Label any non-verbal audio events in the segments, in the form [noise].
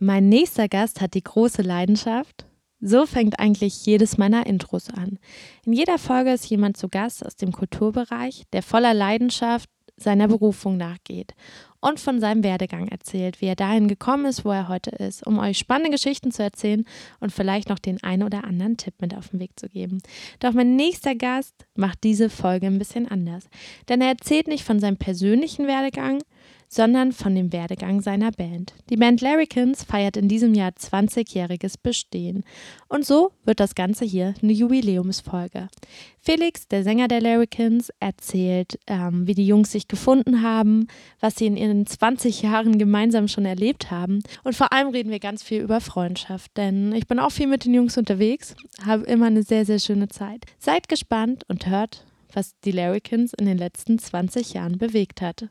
Mein nächster Gast hat die große Leidenschaft. So fängt eigentlich jedes meiner Intros an. In jeder Folge ist jemand zu Gast aus dem Kulturbereich, der voller Leidenschaft seiner Berufung nachgeht und von seinem Werdegang erzählt, wie er dahin gekommen ist, wo er heute ist, um euch spannende Geschichten zu erzählen und vielleicht noch den einen oder anderen Tipp mit auf den Weg zu geben. Doch mein nächster Gast macht diese Folge ein bisschen anders, denn er erzählt nicht von seinem persönlichen Werdegang, sondern von dem Werdegang seiner Band. Die Band Larrikins feiert in diesem Jahr 20-jähriges Bestehen. Und so wird das Ganze hier eine Jubiläumsfolge. Felix, der Sänger der Larrikins, erzählt, ähm, wie die Jungs sich gefunden haben, was sie in ihren 20 Jahren gemeinsam schon erlebt haben. Und vor allem reden wir ganz viel über Freundschaft, denn ich bin auch viel mit den Jungs unterwegs, habe immer eine sehr, sehr schöne Zeit. Seid gespannt und hört, was die Larrikins in den letzten 20 Jahren bewegt hat.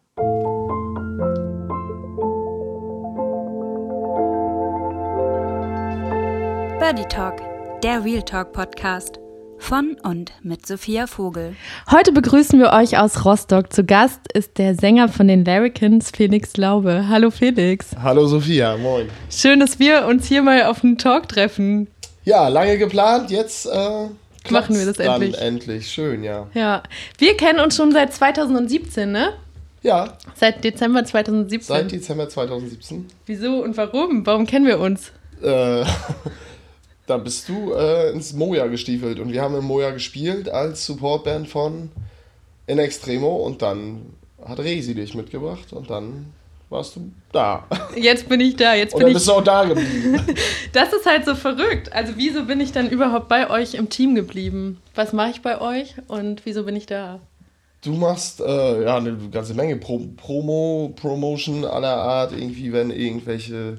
Birdie Talk, der Real Talk Podcast von und mit Sophia Vogel. Heute begrüßen wir euch aus Rostock. Zu Gast ist der Sänger von den Larrikins, Felix Laube. Hallo Felix. Hallo Sophia, moin. Schön, dass wir uns hier mal auf einen Talk treffen. Ja, lange geplant, jetzt äh, machen wir das dann endlich. endlich. Schön, ja. Ja, wir kennen uns schon seit 2017, ne? Ja, Seit Dezember 2017. seit Dezember 2017. Wieso und warum? Warum kennen wir uns? Äh, [laughs] da bist du äh, ins Moja gestiefelt und wir haben im Moja gespielt als Supportband von In Extremo und dann hat Resi dich mitgebracht und dann warst du da. [laughs] Jetzt bin ich da, jetzt Und bin dann ich. bist du auch da geblieben. [laughs] Das ist halt so verrückt. Also wieso bin ich dann überhaupt bei euch im Team geblieben? Was mache ich bei euch und wieso bin ich da? Du machst äh, ja eine ganze Menge Pro Promo, Promotion aller Art, irgendwie, wenn irgendwelche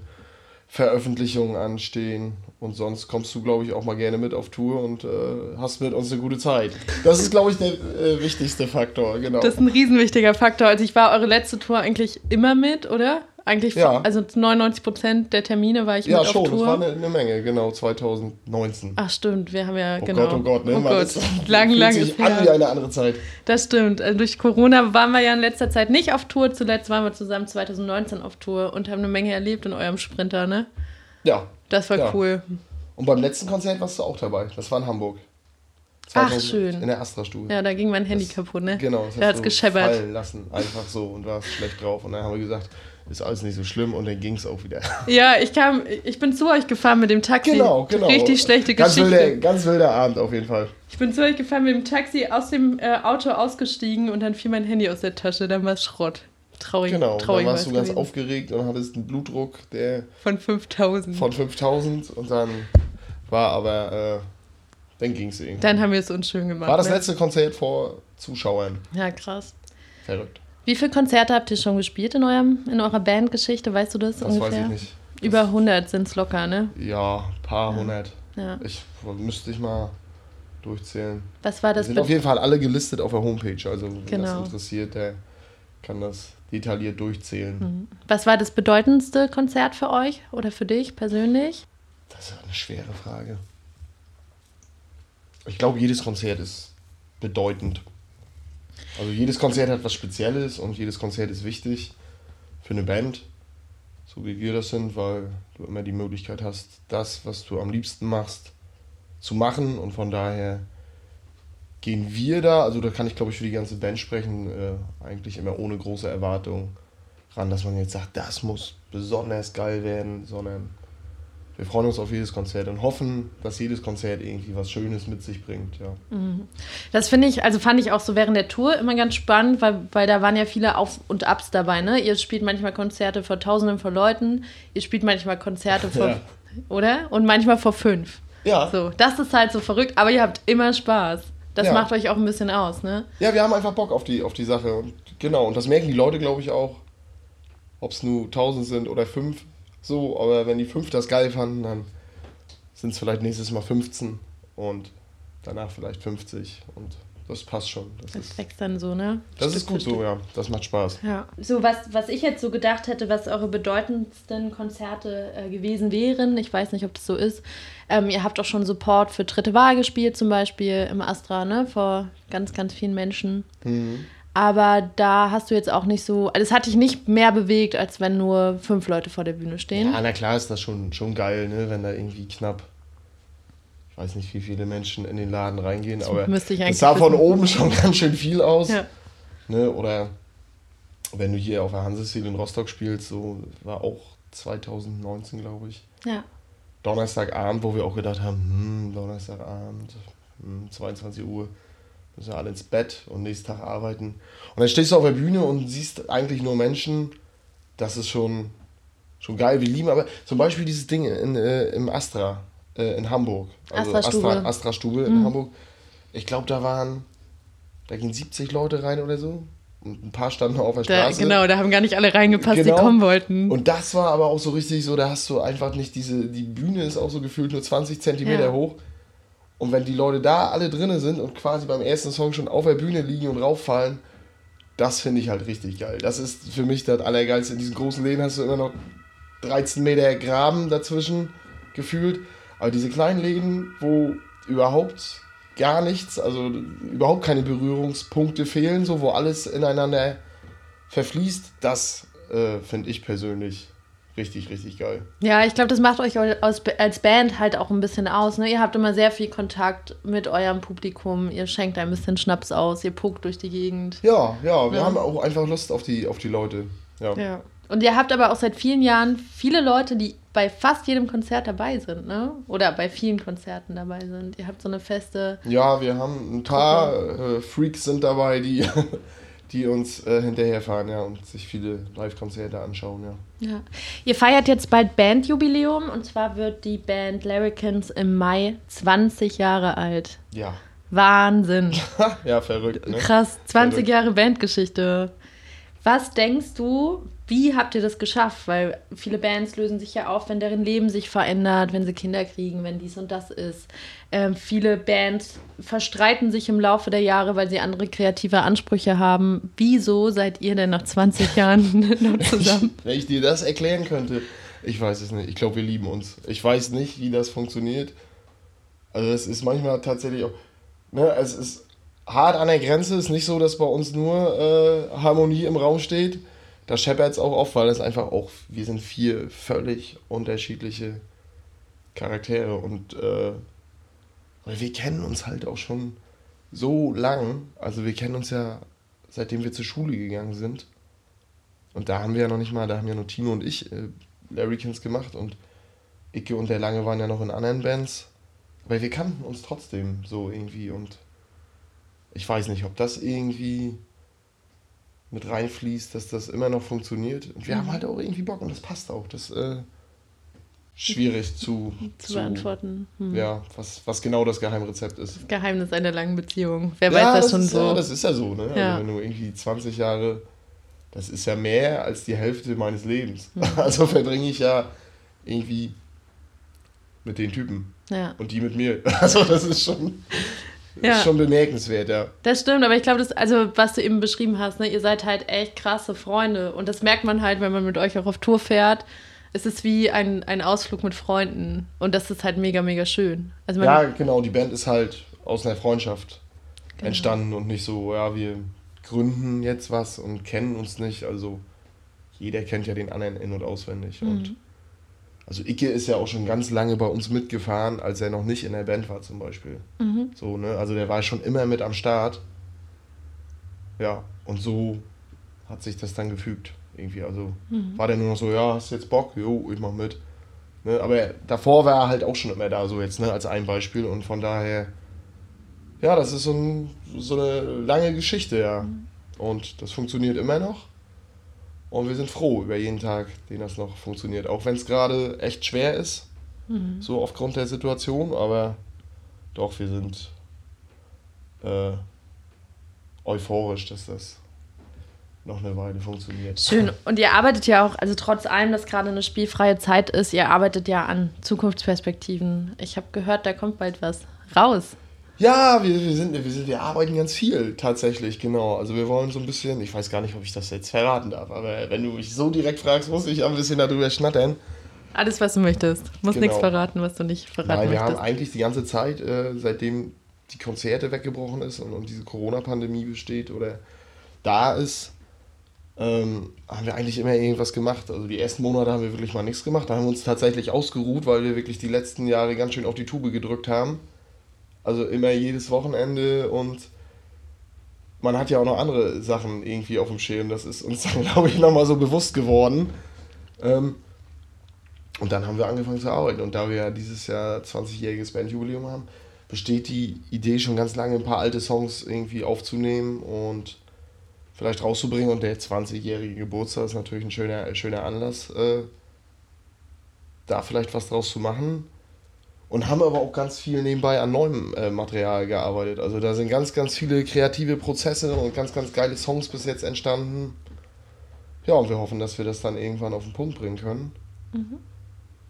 Veröffentlichungen anstehen. Und sonst kommst du, glaube ich, auch mal gerne mit auf Tour und äh, hast mit uns eine gute Zeit. Das ist, glaube ich, der äh, wichtigste Faktor, genau. Das ist ein riesenwichtiger Faktor. Also ich war eure letzte Tour eigentlich immer mit, oder? Eigentlich, Ja. also 99 Prozent der Termine war ich ja, mit schon, auf das Tour. war eine, eine Menge, genau, 2019. Ach stimmt, wir haben ja oh genau. Gott, oh Gott, ne? Oh Gott, ist- [laughs] lang, fühlt lang sich ist an wie eine andere Zeit. Das stimmt. Also durch Corona waren wir ja in letzter Zeit nicht auf Tour. Zuletzt waren wir zusammen 2019 auf Tour und haben eine Menge erlebt in eurem Sprinter, ne? Ja. Das war Ja. cool. Und beim letzten Konzert warst du auch dabei. Das war in Hamburg. Ach, schön. In der Astra-Stube. Ja, da ging mein Handy Das- kaputt, ne? Genau, das Da hast du gescheppert. fallen lassen, einfach so und warst schlecht drauf. Und dann haben wir gesagt, ist alles nicht so schlimm und dann ging es auch wieder. [laughs] Ja, ich kam, ich bin zu euch gefahren mit dem Taxi. Genau, genau. Richtig schlechte ganz Geschichte. Wilder, ganz wilder Abend auf jeden Fall. Ich bin zu euch gefahren mit dem Taxi aus dem äh, Auto ausgestiegen und dann fiel mein Handy aus der Tasche. Dann war es Schrott. Traurig. Genau, traurig dann warst du ganz gewesen. aufgeregt und hattest einen Blutdruck der Von 5000. von 5000 und dann war aber, äh, dann ging es irgendwie. Dann haben wir es uns schön gemacht. war das ne? letzte Konzert vor Zuschauern. Ja, krass. Verrückt. Wie viele Konzerte habt ihr schon gespielt in, eurem, in eurer Bandgeschichte? Weißt du das, Das ungefähr? weiß ich nicht. Das, Über 100 sind es locker, ne? Ja, paar hundert. Ja. Ich müsste ich mal durchzählen. Was war Die das? sind Be- auf jeden Fall alle gelistet auf der Homepage. Also, wer Genau. das interessiert, der kann das detailliert durchzählen. Was war das bedeutendste Konzert für euch oder für dich persönlich? Das ist eine schwere Frage. Ich glaube, jedes Konzert ist bedeutend. Also jedes Konzert hat was Spezielles und jedes Konzert ist wichtig für eine Band, so wie wir das sind, weil du immer die Möglichkeit hast, das, was du am liebsten machst, zu machen. Und von daher gehen wir da, also da kann ich glaube ich für die ganze Band sprechen, äh, eigentlich immer ohne große Erwartung ran, dass man jetzt sagt, das muss besonders geil werden, sondern wir freuen uns auf jedes Konzert und hoffen, dass jedes Konzert irgendwie was Schönes mit sich bringt. Ja. Das finde ich, also fand ich auch so während der Tour immer ganz spannend, weil, weil da waren ja viele Auf- und Abs dabei, ne? Ihr spielt manchmal Konzerte vor Tausenden von Leuten, ihr spielt manchmal Konzerte [laughs] vor, Ja. oder? Und manchmal vor fünf. Ja. So, das ist halt so verrückt, aber ihr habt immer Spaß. Das Ja. macht euch auch ein bisschen aus, ne? ja, wir haben einfach Bock auf die, auf die Sache. Und genau, und das merken die Leute, glaube ich, auch. Ob es nur 1000 sind oder 5, so, aber wenn die 5 das geil fanden, dann sind es vielleicht nächstes Mal 15 und danach vielleicht 50 und das passt schon. Das Das ist, wächst dann so, ne? das Stück ist gut so, ja. Das macht Spaß. Ja. So, was, was ich jetzt so gedacht hätte, was eure bedeutendsten Konzerte äh, gewesen wären, ich weiß nicht, ob das so ist. Ähm, ihr habt auch schon Support für Dritte Wahl gespielt, zum Beispiel im Astra, ne? Vor ganz, ganz vielen Menschen. Mhm. Aber da hast du jetzt auch nicht so, also es hat dich nicht mehr bewegt, als wenn nur fünf Leute vor der Bühne stehen. Ja, na klar ist das schon, schon geil, ne? wenn da irgendwie knapp, ich weiß nicht, wie viele Menschen in den Laden reingehen, Das aber müsste ich das sah von oben schon [laughs] ganz schön viel aus. Ja. Ne? Oder wenn du hier auf der Hansestil in Rostock spielst, so war auch 2019, glaube ich. Ja. Donnerstagabend, wo wir auch gedacht haben, hm, Donnerstagabend, hm, 22 Uhr, müssen wir alle ins Bett und nächsten Tag arbeiten. Und dann stehst du auf der Bühne und siehst eigentlich nur Menschen, das ist schon, schon geil. Wir lieben aber zum Beispiel dieses Ding in, äh, im Astra äh, in Hamburg. Astra-Stube. Astra, Astra Stube in Hamburg. Ich glaube, da waren, da gingen 70 Leute rein oder so. Und ein paar standen auf der Da, Straße. genau, da haben gar nicht alle reingepasst, Genau. die kommen wollten. Und das war aber auch so richtig so, da hast du einfach nicht diese, die Bühne ist auch so gefühlt nur 20 Zentimeter Ja. hoch. Und wenn die Leute da alle drinnen sind und quasi beim ersten Song schon auf der Bühne liegen und rauffallen, das finde ich halt richtig geil. Das ist für mich das Allergeilste. In diesen großen Läden hast du immer noch 13 Meter Graben dazwischen gefühlt. Aber diese kleinen Läden, wo überhaupt gar nichts, also überhaupt keine Berührungspunkte fehlen, so wo alles ineinander verfließt, das äh, finde ich persönlich richtig, richtig geil. Ja, ich glaube, das macht euch als Band halt auch ein bisschen aus. Ne? Ihr habt immer sehr viel Kontakt mit eurem Publikum. Ihr schenkt ein bisschen Schnaps aus, ihr puckt durch die Gegend. Ja, ja, wir Ja. haben auch einfach Lust auf die, auf die Leute. Ja. Ja. Und ihr habt aber auch seit vielen Jahren viele Leute, die bei fast jedem Konzert dabei sind, ne? Oder bei vielen Konzerten dabei sind. Ihr habt so eine feste. Ja, wir haben ein paar äh, Freaks sind dabei, die, [laughs] die uns äh, hinterherfahren, ja, und sich viele Live-Konzerte anschauen, ja. Ja. Ihr feiert jetzt bald Bandjubiläum und zwar wird die Band Larrikins im Mai 20 Jahre alt. Ja. Wahnsinn. [laughs] ja, verrückt, ne? Krass, 20 Verrückt. Jahre Bandgeschichte. Was denkst du, wie habt ihr das geschafft? Weil viele Bands lösen sich ja auf, wenn deren Leben sich verändert, wenn sie Kinder kriegen, wenn dies und das ist. Ähm, viele Bands verstreiten sich im Laufe der Jahre, weil sie andere kreative Ansprüche haben. Wieso seid ihr denn nach 20 Jahren [laughs] noch zusammen? Wenn ich dir das erklären könnte, ich weiß es nicht. Ich glaube, wir lieben uns. Ich weiß nicht, wie das funktioniert. Also es ist manchmal tatsächlich auch, ne, es ist hart an der Grenze. Es ist nicht so, dass bei uns nur äh, Harmonie im Raum steht. Da scheppert es auch oft, weil es einfach auch, wir sind vier völlig unterschiedliche Charaktere und äh, wir kennen uns halt auch schon so lang. Also wir kennen uns ja seitdem wir zur Schule gegangen sind. Und da haben wir ja noch nicht mal, da haben ja nur Tino und ich äh, Larrykins gemacht und Icke und der Lange waren ja noch in anderen Bands. Aber wir kannten uns trotzdem so irgendwie und ich weiß nicht, ob das irgendwie mit reinfließt, dass das immer noch funktioniert. Und wir haben halt auch irgendwie Bock und das passt auch. Das äh, schwierig zu, [laughs] Zu beantworten. Hm. Ja, was, was genau das Geheimrezept ist. Geheimnis einer langen Beziehung. Wer ja, weiß das schon ist, so? Ja, das ist ja so, ne? Ja. Also wenn du irgendwie 20 Jahre, das ist ja mehr als die Hälfte meines Lebens. Mhm. [laughs] Also verbringe ich ja irgendwie mit den Typen ja. und die mit mir. [laughs] Also das ist schon, Ja. ist schon bemerkenswert, ja. Das stimmt, aber ich glaube, das, also was du eben beschrieben hast, ne, ihr seid halt echt krasse Freunde. Und das merkt man halt, wenn man mit euch auch auf Tour fährt. Es ist wie ein, ein Ausflug mit Freunden. Und das ist halt mega, mega schön. Also Ja, genau, die Band ist halt aus einer Freundschaft Genau. entstanden und nicht so, ja, wir gründen jetzt was und kennen uns nicht. Also jeder kennt ja den anderen in- und auswendig. Mhm. Und also Icke ist ja auch schon ganz lange bei uns mitgefahren, als er noch nicht in der Band war zum Beispiel. Mhm. So, ne? Also der war schon immer mit am Start. Ja, und so hat sich das dann gefügt. Irgendwie. Also Mhm. war der nur noch so, ja, hast du jetzt Bock? Jo, ich mach mit. Ne? Aber davor war er halt auch schon immer da, so jetzt, ne, als ein Beispiel. Und von daher, ja, das ist so, ein, so eine lange Geschichte, ja. Und das funktioniert immer noch. Und wir sind froh über jeden Tag, den das noch funktioniert. Auch wenn es gerade echt schwer ist, Mhm. so aufgrund der Situation. Aber doch, wir sind äh, euphorisch, dass das noch eine Weile funktioniert. Schön. [laughs] Und ihr arbeitet ja auch, also trotz allem, dass gerade eine spielfreie Zeit ist, ihr arbeitet ja an Zukunftsperspektiven. Ich habe gehört, da kommt bald was raus. Ja, wir, wir, sind, wir, sind, wir arbeiten ganz viel tatsächlich, genau. Also wir wollen so ein bisschen, ich weiß gar nicht, ob ich das jetzt verraten darf, aber wenn du mich so direkt fragst, muss ich ein bisschen darüber schnattern. Alles, was du möchtest. Muss Genau. nichts verraten, was du nicht verraten Nein, wir haben möchtest. eigentlich die ganze Zeit, äh, seitdem die Konzerte weggebrochen ist und, und diese Corona-Pandemie besteht, oder da ist, ähm, haben wir eigentlich immer irgendwas gemacht. Also die ersten Monate haben wir wirklich mal nichts gemacht. Da haben wir uns tatsächlich ausgeruht, weil wir wirklich die letzten Jahre ganz schön auf die Tube gedrückt haben. Also immer jedes Wochenende und man hat ja auch noch andere Sachen irgendwie auf dem Schirm. Das ist uns [laughs] dann, glaube ich, nochmal so bewusst geworden. Ähm, und dann haben wir angefangen zu arbeiten. Und da wir ja dieses Jahr 20-jähriges Bandjubiläum haben, besteht die Idee schon ganz lange, ein paar alte Songs irgendwie aufzunehmen und vielleicht rauszubringen. Und der 20-jährige Geburtstag ist natürlich ein schöner, schöner Anlass, äh, da vielleicht was draus zu machen. Und haben aber auch ganz viel nebenbei an neuem äh, Material gearbeitet. Also da sind ganz, ganz viele kreative Prozesse und ganz, ganz geile Songs bis jetzt entstanden. Ja, und wir hoffen, dass wir das dann irgendwann auf den Punkt bringen können. Mhm.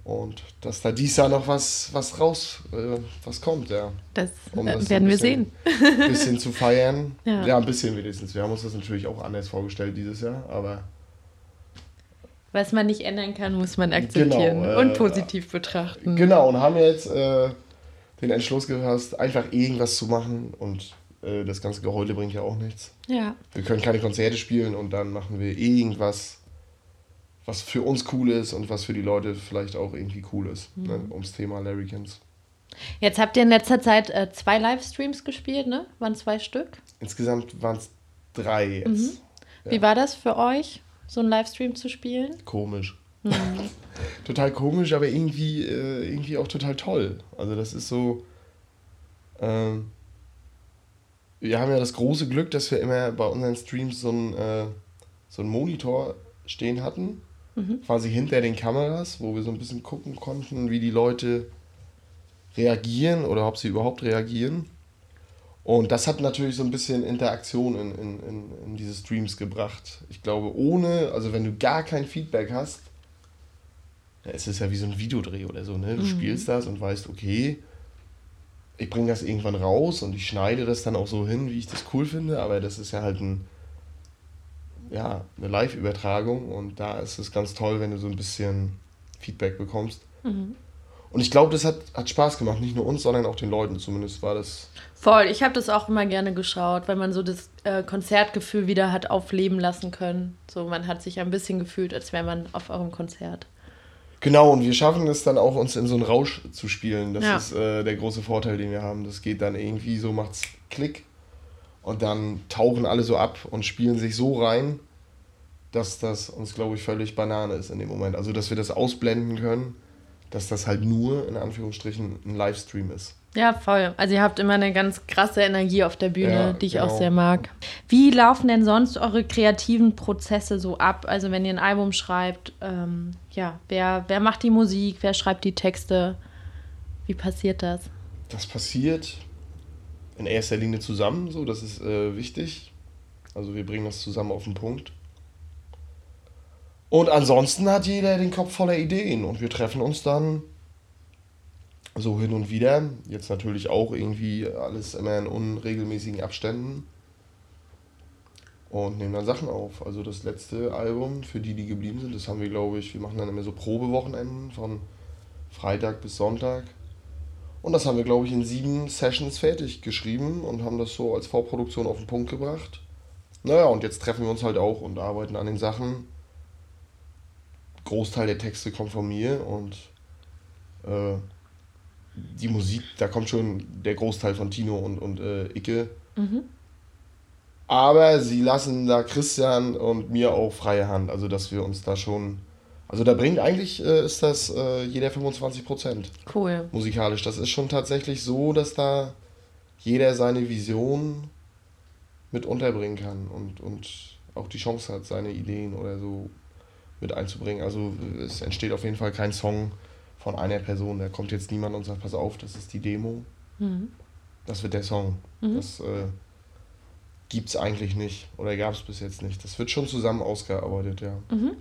Und dass da dies Jahr noch was, was raus, äh, was kommt, ja. Das, um das äh, werden bisschen, wir sehen. Ein [laughs] bisschen zu feiern. Ja. ja, ein bisschen wenigstens. Wir haben uns das natürlich auch anders vorgestellt dieses Jahr, aber. Was man nicht ändern kann, muss man akzeptieren genau, äh, und positiv betrachten. Genau, und haben jetzt äh, den Entschluss gefasst, einfach irgendwas zu machen und äh, das ganze Geheule bringt ja auch nichts. Ja. Wir können keine Konzerte spielen und dann machen wir irgendwas was für uns cool ist und was für die Leute vielleicht auch irgendwie cool ist, mhm. ne, ums Thema Larrykins. Jetzt habt ihr in letzter Zeit äh, zwei Livestreams gespielt, ne? Waren zwei Stück? Insgesamt waren es drei jetzt. Mhm. Ja. Wie war das für euch, so einen Livestream zu spielen? Komisch. Mhm. [laughs] total komisch, aber irgendwie, äh, irgendwie auch total toll. Also das ist so. Ähm, wir haben ja das große Glück, dass wir immer bei unseren Streams so einen, äh, so einen Monitor stehen hatten mhm. quasi hinter den Kameras, wo wir so ein bisschen gucken konnten, wie die Leute reagieren oder ob sie überhaupt reagieren. Und das hat natürlich so ein bisschen Interaktion in, in, in, in diese Streams gebracht. Ich glaube, ohne, also wenn du gar kein Feedback hast, es ist ja wie so ein Videodreh oder so, ne? Du mhm. spielst das und weißt, okay, ich bringe das irgendwann raus und ich schneide das dann auch so hin, wie ich das cool finde, aber das ist ja halt ein, ja, eine Live-Übertragung und da ist es ganz toll, wenn du so ein bisschen Feedback bekommst. Mhm. Und ich glaube, das hat, hat Spaß gemacht, nicht nur uns, sondern auch den Leuten zumindest war das. Voll, ich habe das auch immer gerne geschaut, weil man so das äh, Konzertgefühl wieder hat aufleben lassen können. So, man hat sich ein bisschen gefühlt, als wäre man auf eurem Konzert. Genau, und wir schaffen es dann auch, uns in so einen Rausch zu spielen. Das ja. ist äh, der große Vorteil, den wir haben. Das geht dann irgendwie so, macht's Klick und dann tauchen alle so ab und spielen sich so rein, dass das uns, glaube ich, völlig Banane ist in dem Moment. Also, dass wir das ausblenden können, dass das halt nur, in Anführungsstrichen, ein Livestream ist. Ja, voll. Also ihr habt immer eine ganz krasse Energie auf der Bühne, ja, die ich genau. auch sehr mag. Wie laufen denn sonst eure kreativen Prozesse so ab? Also wenn ihr ein Album schreibt, ähm, ja, wer, wer macht die Musik, wer schreibt die Texte? Wie passiert das? Das passiert in erster Linie zusammen, so, das ist äh, wichtig. Also wir bringen das zusammen auf den Punkt. Und ansonsten hat jeder den Kopf voller Ideen und wir treffen uns dann so hin und wieder. Jetzt natürlich auch irgendwie alles immer in unregelmäßigen Abständen. Und nehmen dann Sachen auf. Also das letzte Album, für die, die geblieben sind, das haben wir, glaube ich, wir machen dann immer so Probewochenenden von Freitag bis Sonntag. Und das haben wir, glaube ich, in sieben Sessions fertig geschrieben und haben das so als Vorproduktion auf den Punkt gebracht. Naja, und jetzt treffen wir uns halt auch und arbeiten an den Sachen. Großteil der Texte kommt von mir und äh, die Musik, da kommt schon der Großteil von Tino und, und äh, Icke. Mhm. Aber sie lassen da Christian und mir auch freie Hand, also dass wir uns da schon also da bringt eigentlich, äh, ist das äh, jeder 25 Prozent. Cool. Musikalisch. Das ist schon tatsächlich so, dass da jeder seine Vision mit unterbringen kann und, und auch die Chance hat, seine Ideen oder so mit einzubringen. Also es entsteht auf jeden Fall kein Song von einer Person. Da kommt jetzt niemand und sagt, pass auf, das ist die Demo. Mhm. Das wird der Song. Mhm. Das äh, gibt es eigentlich nicht oder gab es bis jetzt nicht. Das wird schon zusammen ausgearbeitet, ja. Mhm.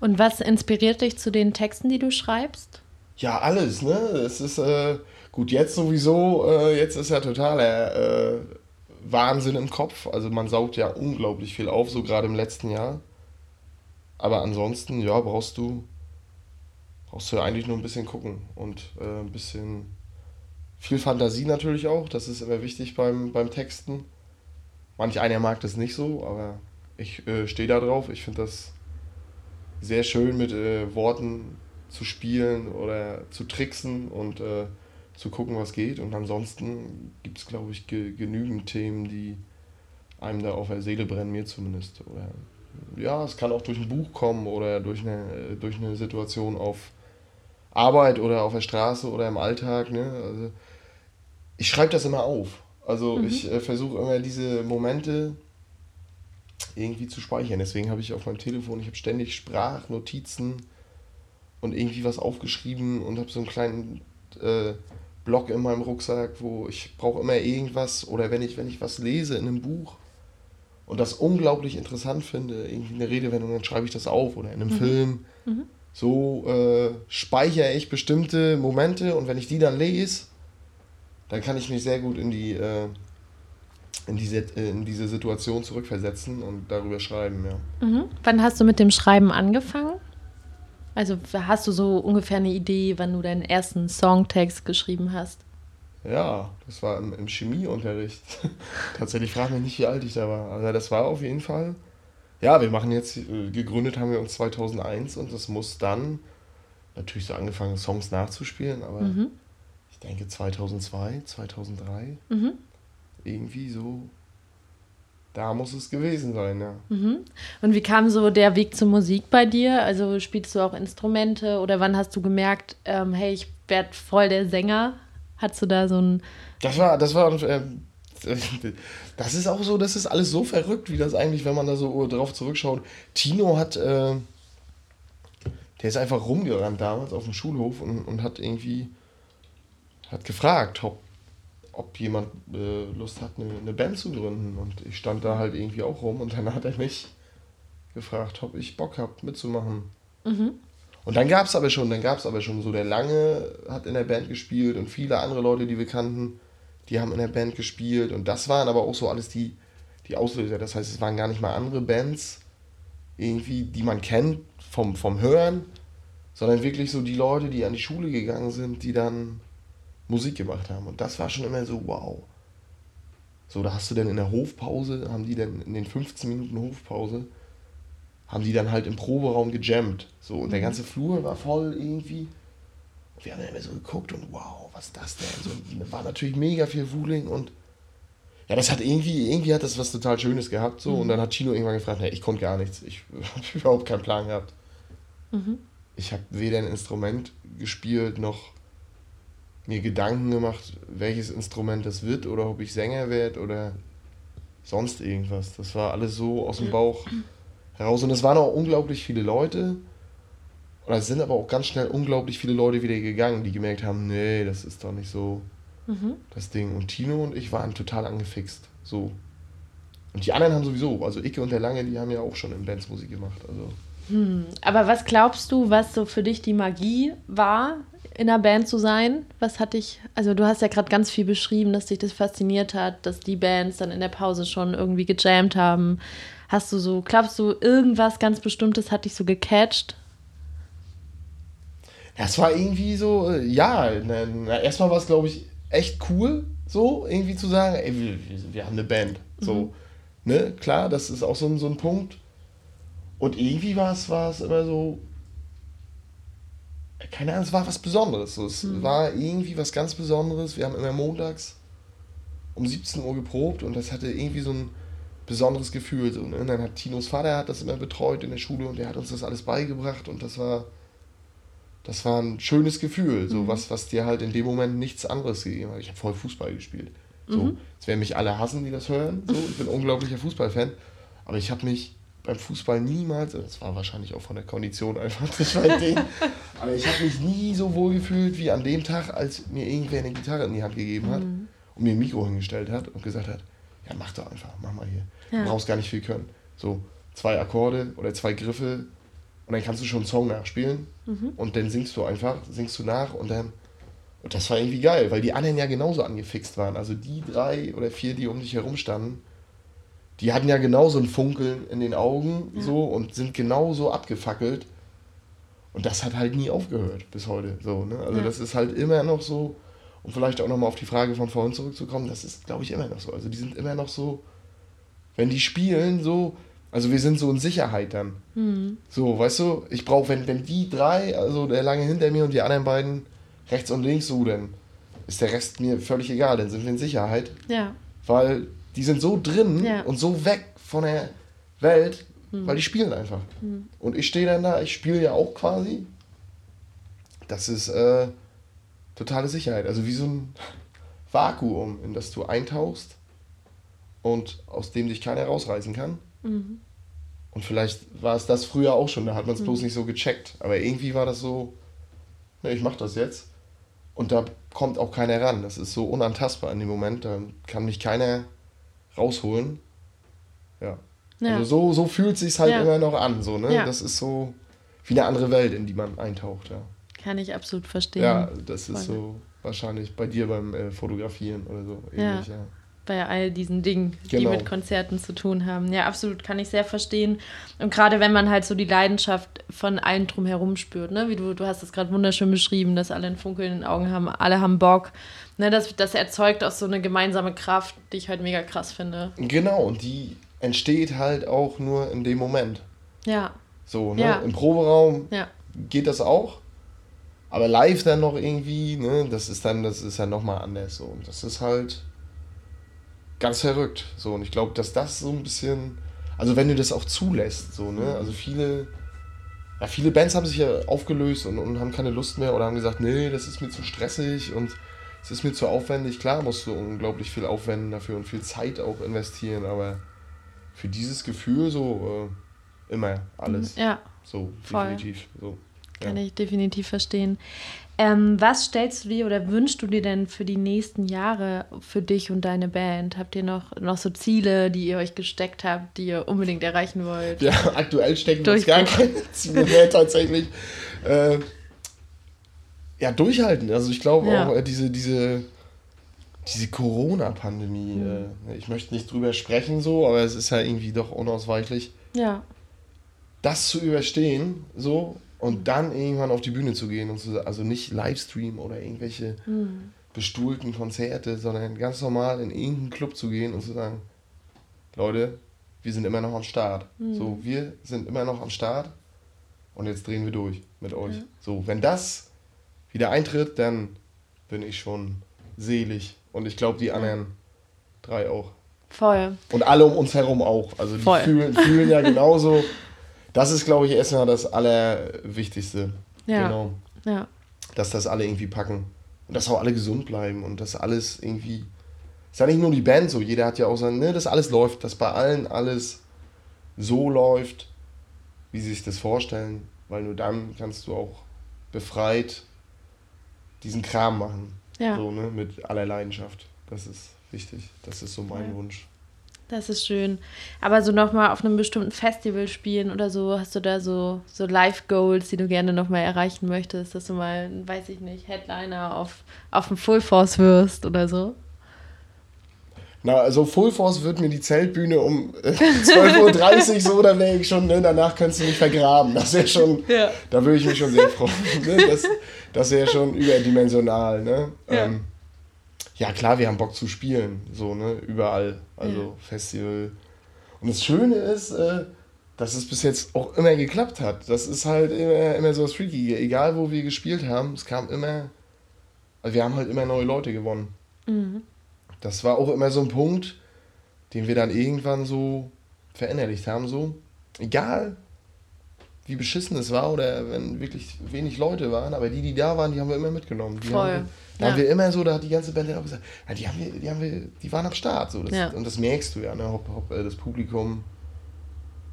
Und was inspiriert dich zu den Texten, die du schreibst? Ja, alles, ne? Es ist äh, gut, jetzt sowieso, äh, jetzt ist ja totaler äh, Wahnsinn im Kopf. Also man saugt ja unglaublich viel auf, so gerade im letzten Jahr. Aber ansonsten, ja, brauchst du, brauchst du eigentlich nur ein bisschen gucken und äh, ein bisschen viel Fantasie natürlich auch. Das ist immer wichtig beim, beim Texten Manch einer mag das nicht so, aber Ich äh, stehe da drauf. Ich finde das sehr schön, mit äh, Worten zu spielen oder zu tricksen und äh, zu gucken, was geht. Und ansonsten gibt es, glaube ich, ge genügend Themen, die einem da auf der Seele brennen, mir zumindest. Oder ja, es kann auch durch ein Buch kommen oder durch eine, durch eine Situation auf Arbeit oder auf der Straße oder im Alltag. Ne? Also, ich schreibe das immer auf. Also mhm. ich äh, versuche immer diese Momente irgendwie zu speichern. Deswegen habe ich auf meinem Telefon, ich habe ständig Sprachnotizen und irgendwie was aufgeschrieben und habe so einen kleinen äh, Block in meinem Rucksack, wo ich brauche immer irgendwas oder wenn ich, wenn ich was lese in einem Buch und das unglaublich interessant finde, irgendwie eine Redewendung, dann schreibe ich das auf oder in einem mhm. Film. Mhm. So äh, speichere ich bestimmte Momente und wenn ich die dann lese, dann kann ich mich sehr gut in die äh, in diese, in diese Situation zurückversetzen und darüber schreiben, ja. Mhm. Wann hast du mit dem Schreiben angefangen? Also hast du so ungefähr eine Idee, wann du deinen ersten Songtext geschrieben hast? Ja, das war im, im Chemieunterricht. [laughs] Tatsächlich frag mich nicht, wie alt ich da war. Also das war auf jeden Fall. Ja, wir machen jetzt, äh, gegründet haben wir uns 2001 und das muss dann natürlich so angefangen, Songs nachzuspielen, aber mhm. ich denke 2002, 2003. Mhm irgendwie so, da muss es gewesen sein, ja. Mhm. Und wie kam so der Weg zur Musik bei dir? Also spielst du auch Instrumente oder wann hast du gemerkt, ähm, hey, ich werde voll der Sänger? Hattest du da so ein. Das war, das war, äh, [laughs] das ist auch so, das ist alles so verrückt, wie das eigentlich, wenn man da so drauf zurückschaut. Tino hat, äh, der ist einfach rumgerannt damals auf dem Schulhof und, und hat irgendwie, hat gefragt, ob ob jemand äh, Lust hat, eine, eine Band zu gründen. Und ich stand da halt irgendwie auch rum und dann hat er mich gefragt, ob ich Bock habe mitzumachen. Mhm. Und dann gab es aber schon, dann gab es aber schon so, der Lange hat in der Band gespielt und viele andere Leute, die wir kannten, die haben in der Band gespielt. Und das waren aber auch so alles die, die Auslöser. Das heißt, es waren gar nicht mal andere Bands, irgendwie, die man kennt vom, vom Hören, sondern wirklich so die Leute, die an die Schule gegangen sind, die dann Musik gemacht haben. Und das war schon immer so, wow. So, da hast du dann in der Hofpause, haben die dann in den 15 Minuten Hofpause, haben die dann halt im Proberaum gejammt. So, und der mhm. ganze Flur war voll irgendwie. Und wir haben dann immer so geguckt und wow, was ist das denn? So, war natürlich mega viel Wuling und ja, das hat irgendwie, irgendwie hat das was total Schönes gehabt. So, mhm. und dann hat Chino irgendwann gefragt, nee, ich konnte gar nichts. Ich [laughs] habe überhaupt keinen Plan gehabt. Mhm. Ich habe weder ein Instrument gespielt noch mir Gedanken gemacht, welches Instrument das wird oder ob ich Sänger werde oder sonst irgendwas. Das war alles so aus dem Bauch heraus. Und es waren auch unglaublich viele Leute. Und es sind aber auch ganz schnell unglaublich viele Leute wieder gegangen, die gemerkt haben, nee, das ist doch nicht so mhm. das Ding. Und Tino und ich waren total angefixt. So. Und die anderen haben sowieso, also Icke und der Lange, die haben ja auch schon in Bands Musik gemacht. Also. Hm. Aber was glaubst du, was so für dich die Magie war, in einer Band zu sein? Was hat dich, also du hast ja gerade ganz viel beschrieben, dass dich das fasziniert hat, dass die Bands dann in der Pause schon irgendwie gejammt haben. Hast du so, glaubst du, irgendwas ganz Bestimmtes hat dich so gecatcht? Das war irgendwie so, äh, ja, na, erstmal war es, glaube ich, echt cool, so irgendwie zu sagen, ey, wir, wir haben eine Band. So, mhm. ne, klar, das ist auch so ein, so ein Punkt. Und irgendwie war es, war es immer so, keine Ahnung, es war was Besonderes. Es mhm. war irgendwie was ganz Besonderes. Wir haben immer montags um 17 Uhr geprobt und das hatte irgendwie so ein besonderes Gefühl. So, ne? Und dann hat Tinos Vater hat das immer betreut in der Schule und der hat uns das alles beigebracht und das war, das war ein schönes Gefühl, so mhm. was, was dir halt in dem Moment nichts anderes gegeben hat. Ich habe voll Fußball gespielt. So, mhm. es werden mich alle hassen, die das hören. So, ich bin ein [laughs] unglaublicher Fußballfan. Aber ich habe mich beim Fußball niemals, das war wahrscheinlich auch von der Kondition einfach das Ding, [laughs] aber ich habe mich nie so wohl gefühlt wie an dem Tag, als mir irgendwer eine Gitarre in die Hand gegeben hat mhm. und mir ein Mikro hingestellt hat und gesagt hat, ja mach doch einfach, mach mal hier. Ja. Du brauchst gar nicht viel können. So zwei Akkorde oder zwei Griffe und dann kannst du schon einen Song nachspielen mhm. und dann singst du einfach, singst du nach und dann und das war irgendwie geil, weil die anderen ja genauso angefixt waren. Also die drei oder vier, die um dich herum standen, die hatten ja genauso ein Funkeln in den Augen ja. so und sind genauso abgefackelt. Und das hat halt nie aufgehört bis heute. So, ne? Also ja. das ist halt immer noch so, um vielleicht auch nochmal auf die Frage von vorhin zurückzukommen, das ist, glaube ich, immer noch so. Also die sind immer noch so, wenn die spielen, so, Also wir sind so in Sicherheit dann. Mhm. So, weißt du, ich brauche, wenn, wenn die drei, also der lange hinter mir und die anderen beiden rechts und links, so, dann ist der Rest mir völlig egal, dann sind wir in Sicherheit. Ja. Weil die sind so drin ja. und so weg von der Welt, mhm. weil die spielen einfach. Mhm. Und ich stehe dann da, ich spiele ja auch quasi. Das ist äh, totale Sicherheit. Also wie so ein Vakuum, in das du eintauchst und aus dem dich keiner rausreißen kann. Mhm. Und vielleicht war es das früher auch schon, da hat man es mhm. bloß nicht so gecheckt. Aber irgendwie war das so, ne, ich mach das jetzt. Und da kommt auch keiner ran. Das ist so unantastbar in dem Moment. Da kann mich keiner rausholen. Ja. ja. Also so, so fühlt es sich halt ja. immer noch an. So, ne? Ja. Das ist so wie eine andere Welt, in die man eintaucht. Ja. Kann ich absolut verstehen. Ja, das ist Voll. so wahrscheinlich bei dir beim äh, Fotografieren oder so ähnlich, ja bei all diesen Dingen, genau. die mit Konzerten zu tun haben. Ja, absolut, kann ich sehr verstehen. Und gerade wenn man halt so die Leidenschaft von allen drumherum spürt, ne? wie du, du hast es gerade wunderschön beschrieben, dass alle einen Funkel in den Augen haben, alle haben Bock. Ne? Das, das erzeugt auch so eine gemeinsame Kraft, die ich halt mega krass finde. Genau, und die entsteht halt auch nur in dem Moment. Ja. So, ne? Ja. Im Proberaum ja. geht das auch. Aber live dann noch irgendwie, ne, das ist dann, das ist dann nochmal anders. So. Und das ist halt ganz verrückt. So, und ich glaube, dass das so ein bisschen, also wenn du das auch zulässt, so, ne, also viele, ja, viele Bands haben sich ja aufgelöst und, und haben keine Lust mehr oder haben gesagt, nee, das ist mir zu stressig und es ist mir zu aufwendig. Klar musst du unglaublich viel aufwenden dafür und viel Zeit auch investieren, aber für dieses Gefühl so äh, immer alles. Ja. So, definitiv. So, ja. Kann ich definitiv verstehen. Ähm, was stellst du dir oder wünschst du dir denn für die nächsten Jahre für dich und deine Band? Habt ihr noch, noch so Ziele, die ihr euch gesteckt habt, die ihr unbedingt erreichen wollt? Ja, aktuell stecken wir uns gar keine Ziele mehr tatsächlich. Äh, ja, durchhalten. Also ich glaube ja. auch äh, diese, diese, diese Corona-Pandemie, mhm. äh, ich möchte nicht drüber sprechen so, aber es ist ja irgendwie doch unausweichlich. Ja. Das zu überstehen, so, und dann irgendwann auf die Bühne zu gehen und zu, also nicht Livestream oder irgendwelche mhm. bestuhlten Konzerte, sondern ganz normal in irgendeinen Club zu gehen und zu sagen, Leute, wir sind immer noch am Start. Mhm. So, wir sind immer noch am Start und jetzt drehen wir durch mit euch. Mhm. So, wenn das wieder eintritt, dann bin ich schon selig. Und ich glaube, die anderen drei auch. Voll. Und alle um uns herum auch. Also die fühlen, fühlen ja genauso. [laughs] Das ist, glaube ich, erstmal das Allerwichtigste. Ja. Genau. Ja. Dass das alle irgendwie packen. Und dass auch alle gesund bleiben und dass alles irgendwie. Ist ja nicht nur die Band so, jeder hat ja auch sein, ne, dass alles läuft, dass bei allen alles so läuft, wie sie sich das vorstellen. Weil nur dann kannst du auch befreit diesen Kram machen. Ja. So, ne, mit aller Leidenschaft. Das ist wichtig. Das ist so mein ja. Wunsch. Das ist schön. Aber so nochmal auf einem bestimmten Festival spielen oder so, hast du da so, so Live-Goals, die du gerne nochmal erreichen möchtest, dass du mal, weiß ich nicht, Headliner auf, auf dem Full Force wirst oder so? Na, also Full Force wird mir die Zeltbühne um 12.30 Uhr so, dann wäre ich schon, ne, danach kannst du mich vergraben. Das wäre schon, ja. da würde ich mich schon sehr freuen. Ne? Das, das wäre schon überdimensional. Ne? Ja. Ähm, ja klar, wir haben Bock zu spielen, so, ne, überall, also ja. Festival. Und das Schöne ist, äh, dass es bis jetzt auch immer geklappt hat. Das ist halt immer, immer so das Freaky. Egal, wo wir gespielt haben, es kam immer, also wir haben halt immer neue Leute gewonnen. Mhm. Das war auch immer so ein Punkt, den wir dann irgendwann so verinnerlicht haben, so, egal, wie beschissen es war oder wenn wirklich wenig Leute waren, aber die, die da waren, die haben wir immer mitgenommen. Die Voll. Haben, da ja. haben wir immer so, da hat die ganze Band auch gesagt, ja, die, haben wir, die, haben wir, die waren am Start. So. Das, ja. Und das merkst du ja, ne? Hopp, hopp, äh, das Publikum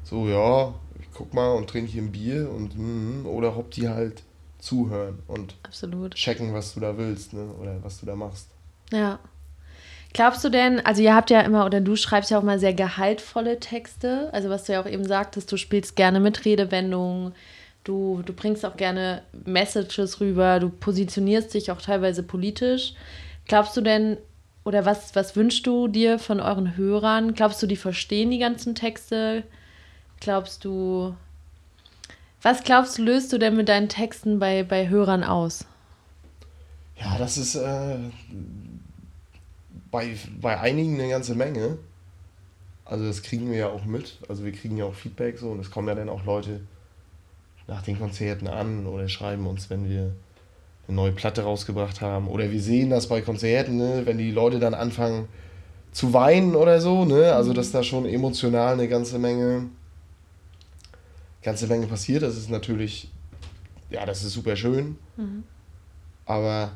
so, ja, ich guck mal und trinke hier ein Bier und mm, oder ob die halt zuhören und Absolut. checken, was du da willst, ne? Oder was du da machst. Ja. Glaubst du denn, also ihr habt ja immer, oder du schreibst ja auch mal sehr gehaltvolle Texte, also was du ja auch eben sagtest, du spielst gerne mit Redewendungen, Du, du bringst auch gerne Messages rüber, du positionierst dich auch teilweise politisch. Glaubst du denn, oder was, was wünschst du dir von euren Hörern? Glaubst du, die verstehen die ganzen Texte? Glaubst du, was glaubst du, löst du denn mit deinen Texten bei, bei Hörern aus? Ja, das ist äh, bei, bei einigen eine ganze Menge. Also das kriegen wir ja auch mit. Also wir kriegen ja auch Feedback so und es kommen ja dann auch Leute nach den Konzerten an oder schreiben uns, wenn wir eine neue Platte rausgebracht haben. Oder wir sehen das bei Konzerten, ne? wenn die Leute dann anfangen zu weinen oder so, ne? Also dass da schon emotional eine ganze Menge, ganze Menge passiert. Das ist natürlich, ja, das ist super schön. Mhm. Aber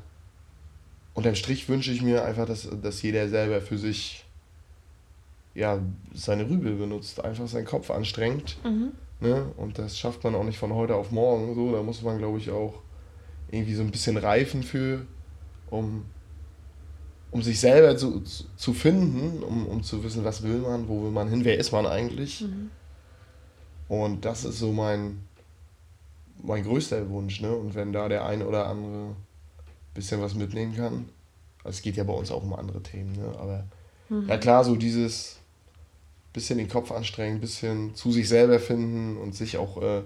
unterm Strich wünsche ich mir einfach, dass, dass jeder selber für sich ja, seine Rübe benutzt, einfach seinen Kopf anstrengt. Mhm. Ne? Und das schafft man auch nicht von heute auf morgen. So, da muss man, glaube ich, auch irgendwie so ein bisschen reifen für, um, um sich selber zu, zu finden, um, um zu wissen, was will man, wo will man hin, wer ist man eigentlich. Mhm. Und das ist so mein, mein größter Wunsch. Ne? Und wenn da der eine oder andere bisschen was mitnehmen kann. Also es geht ja bei uns auch um andere Themen, ne? aber mhm. ja klar, so dieses bisschen den Kopf anstrengen, bisschen zu sich selber finden und sich auch äh,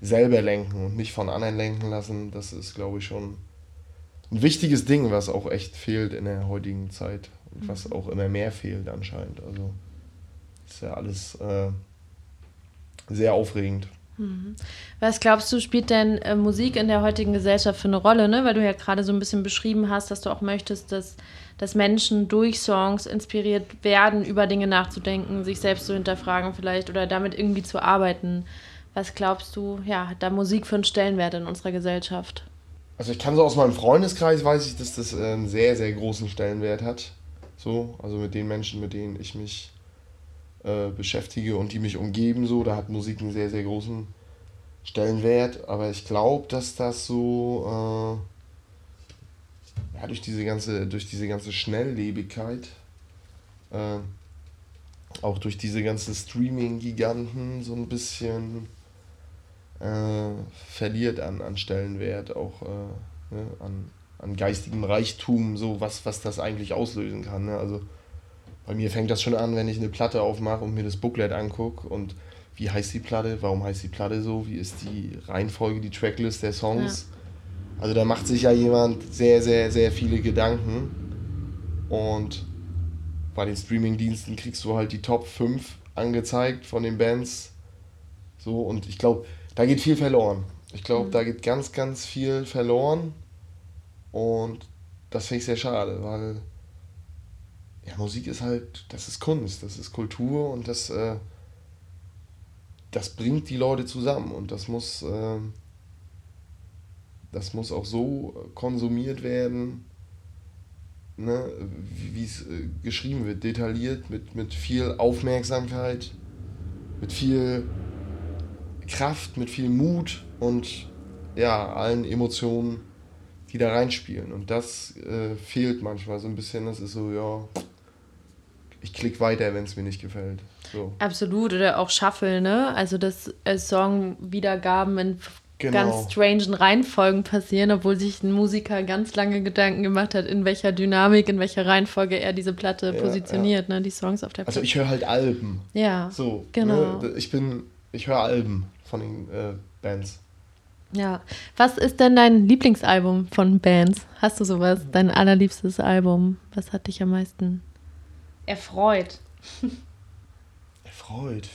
selber lenken und nicht von anderen lenken lassen, das ist, glaube ich, schon ein wichtiges Ding, was auch echt fehlt in der heutigen Zeit und mhm. was auch immer mehr fehlt anscheinend. Also ist ja alles äh, sehr aufregend. Mhm. Was glaubst du, spielt denn äh, Musik in der heutigen Gesellschaft für eine Rolle? Ne? Weil du ja gerade so ein bisschen beschrieben hast, dass du auch möchtest, dass, dass Menschen durch Songs inspiriert werden, über Dinge nachzudenken, sich selbst zu hinterfragen vielleicht oder damit irgendwie zu arbeiten. Was glaubst du, ja, hat da Musik für einen Stellenwert in unserer Gesellschaft? Also ich kann so aus meinem Freundeskreis weiß ich, dass das äh, einen sehr, sehr großen Stellenwert hat. So, also mit den Menschen, mit denen ich mich äh, beschäftige und die mich umgeben, so, da hat Musik einen sehr, sehr großen Stellenwert. Aber ich glaube, dass das so äh, ja, durch diese ganze, durch diese ganze Schnelllebigkeit, äh, auch durch diese ganzen Streaming-Giganten so ein bisschen äh, verliert an, an Stellenwert, auch äh, ne, an, an geistigem Reichtum, so was, was das eigentlich auslösen kann. Ne? Also bei mir fängt das schon an, wenn ich eine Platte aufmache und mir das Booklet angucke und wie heißt die Platte, warum heißt die Platte so, wie ist die Reihenfolge, die Tracklist der Songs. Ja. Also da macht sich ja jemand sehr, sehr, sehr viele Gedanken. Und bei den Streaming-Diensten kriegst du halt die Top 5 angezeigt von den Bands. So, und ich glaube, da geht viel verloren. Ich glaube, mhm. da geht ganz, ganz viel verloren. Und das finde ich sehr schade, weil ja, Musik ist halt, das ist Kunst, das ist Kultur und das, äh, das bringt die Leute zusammen und das muss, äh, das muss auch so konsumiert werden, ne, wie es äh, geschrieben wird, detailliert, mit, mit viel Aufmerksamkeit, mit viel Kraft, mit viel Mut und ja, allen Emotionen, die da reinspielen. Und das äh, fehlt manchmal so ein bisschen. Das ist so, ja, ich klicke weiter, wenn es mir nicht gefällt. So. Absolut, oder auch Shuffle, ne? Also, dass äh, Songwiedergaben in genau. ganz strangen Reihenfolgen passieren, obwohl sich ein Musiker ganz lange Gedanken gemacht hat, in welcher Dynamik, in welcher Reihenfolge er diese Platte ja, positioniert, ja. ne? Die Songs auf der Platte. Also, ich höre halt Alben. Ja. So, genau. Ne? Ich bin, ich höre Alben von den äh, Bands. Ja. Was ist denn dein Lieblingsalbum von Bands? Hast du sowas? Dein allerliebstes Album? Was hat dich am meisten Erfreut. Erfreut.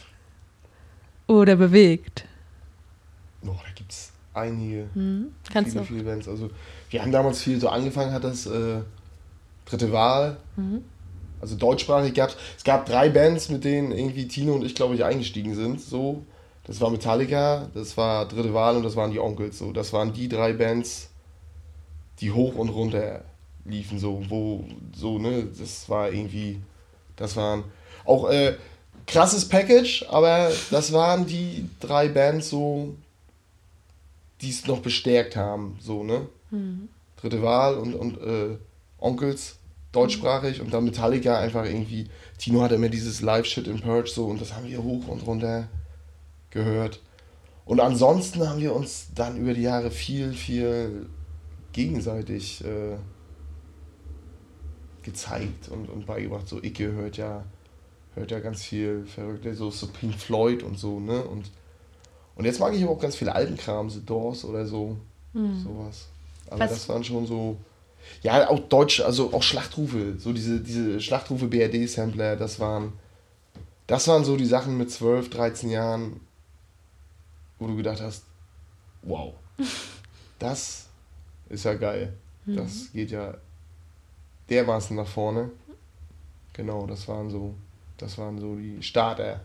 Oder bewegt. Oh, da gibt es einige. Hm, kannst viele, du. viele Bands. Also, wir haben damals viel so angefangen, hat das äh, dritte Wahl. Mhm. Also deutschsprachig gab es. Es gab drei Bands, mit denen irgendwie Tino und ich, glaube ich, eingestiegen sind. So. Das war Metallica, das war Dritte Wahl und das waren die Onkels. So. Das waren die drei Bands, die hoch und runter liefen. So, wo, so, ne, das war irgendwie das waren auch äh, krasses Package, aber das waren die drei Bands so, die es noch bestärkt haben, so, ne? Mhm. Dritte Wahl und, und äh, Onkels, deutschsprachig mhm. und dann Metallica einfach irgendwie. Tino hatte immer dieses Live-Shit in Purge so und das haben wir hoch und runter gehört. Und ansonsten haben wir uns dann über die Jahre viel, viel gegenseitig äh, gezeigt und, und beigebracht. So Icke hört ja, hört ja ganz viel verrückte, so, so Pink Floyd und so, ne? Und, und jetzt mag ich aber auch ganz viele alten Kram, The Doors oder so. Mhm. Sowas. Aber Was? das waren schon so. Ja, auch Deutsch, also auch Schlachtrufe, so diese, diese Schlachtrufe BRD-Sampler, das waren. das waren so die Sachen mit 12, 13 Jahren, wo du gedacht hast, wow, [laughs] das ist ja geil. Mhm. Das geht ja dermaßen nach vorne. Genau, das waren so, das waren so die Starter.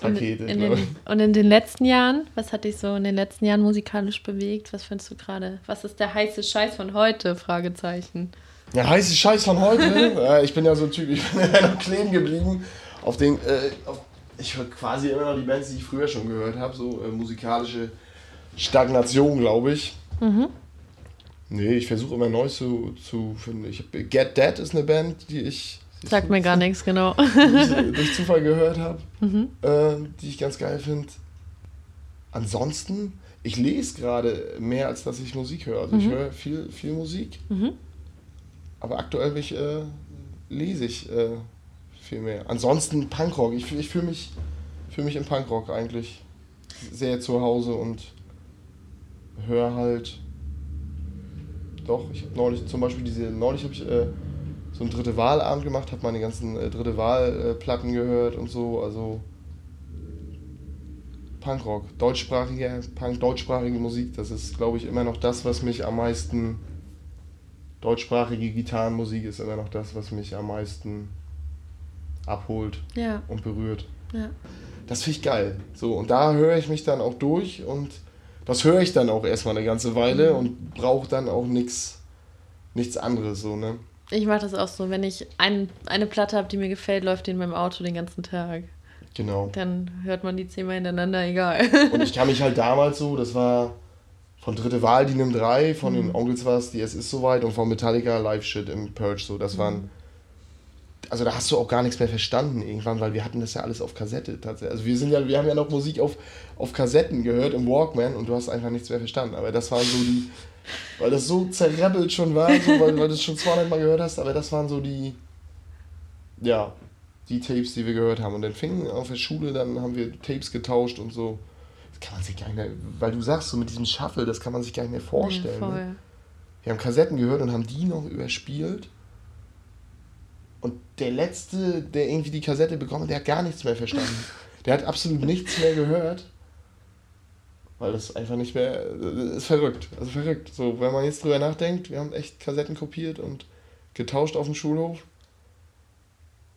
Pakete. In, in den, und in den letzten Jahren, was hat dich so in den letzten Jahren musikalisch bewegt? Was findest du gerade? Was ist der heiße Scheiß von heute? Fragezeichen. Der heiße Scheiß von heute? [laughs] äh, ich bin ja so ein Typ, ich bin [laughs] ja noch kleben geblieben auf den. Äh, auf, ich höre quasi immer noch die Bands, die ich früher schon gehört habe, so äh, musikalische Stagnation, glaube ich. Mhm. Nee, ich versuche immer neu zu, zu finden. Ich hab, Get Dead ist eine Band, die ich. Sagt mir gar nichts, genau. [laughs] Die ich durch Zufall gehört habe, mhm. äh, die ich ganz geil finde. Ansonsten, ich lese gerade mehr, als dass ich Musik höre. Also mhm. ich höre viel, viel Musik. Mhm. Aber aktuell ich, äh, lese ich äh, viel mehr. Ansonsten Punkrock. Ich, ich fühle mich, fühl mich im Punkrock eigentlich sehr zu Hause und höre halt. Doch, ich habe neulich zum Beispiel diese. Neulich habe ich äh, so einen dritte Wahlabend gemacht, habe meine ganzen äh, dritte Wahlplatten gehört und so. Also. Punkrock, deutschsprachige, Punk, deutschsprachige Musik, das ist, glaube ich, immer noch das, was mich am meisten. Deutschsprachige Gitarrenmusik ist immer noch das, was mich am meisten abholt ja. und berührt. Ja. Das finde ich geil. So, und da höre ich mich dann auch durch und das höre ich dann auch erstmal eine ganze Weile mhm. und brauche dann auch nichts nichts anderes. So, ne? Ich mache das auch so, wenn ich ein, eine Platte habe, die mir gefällt, läuft die in meinem Auto den ganzen Tag. Genau. Dann hört man die zehnmal hintereinander, egal. Und ich kann mich halt damals so, das war von Dritte Wahl, die NIM 3, von mhm. den Onkels war es, die Es ist soweit und von Metallica Live Shit im Purge, so, das mhm. waren also da hast du auch gar nichts mehr verstanden irgendwann, weil wir hatten das ja alles auf Kassette tatsächlich. Also wir sind ja, wir haben ja noch Musik auf, auf Kassetten gehört im Walkman und du hast einfach nichts mehr verstanden. Aber das war so die, weil das so zerrebbelt schon war, so, weil, weil du es schon 200 Mal gehört hast, aber das waren so die, ja, die Tapes, die wir gehört haben. Und dann fingen auf der Schule, dann haben wir Tapes getauscht und so. Das kann man sich gar nicht mehr, weil du sagst, so mit diesem Shuffle, das kann man sich gar nicht mehr vorstellen. Ja, ne? Wir haben Kassetten gehört und haben die noch überspielt und der Letzte, der irgendwie die Kassette bekommen hat, der hat gar nichts mehr verstanden. Der hat absolut nichts mehr gehört. Weil das einfach nicht mehr. Das ist verrückt. Also verrückt. So, wenn man jetzt drüber nachdenkt, wir haben echt Kassetten kopiert und getauscht auf dem Schulhof.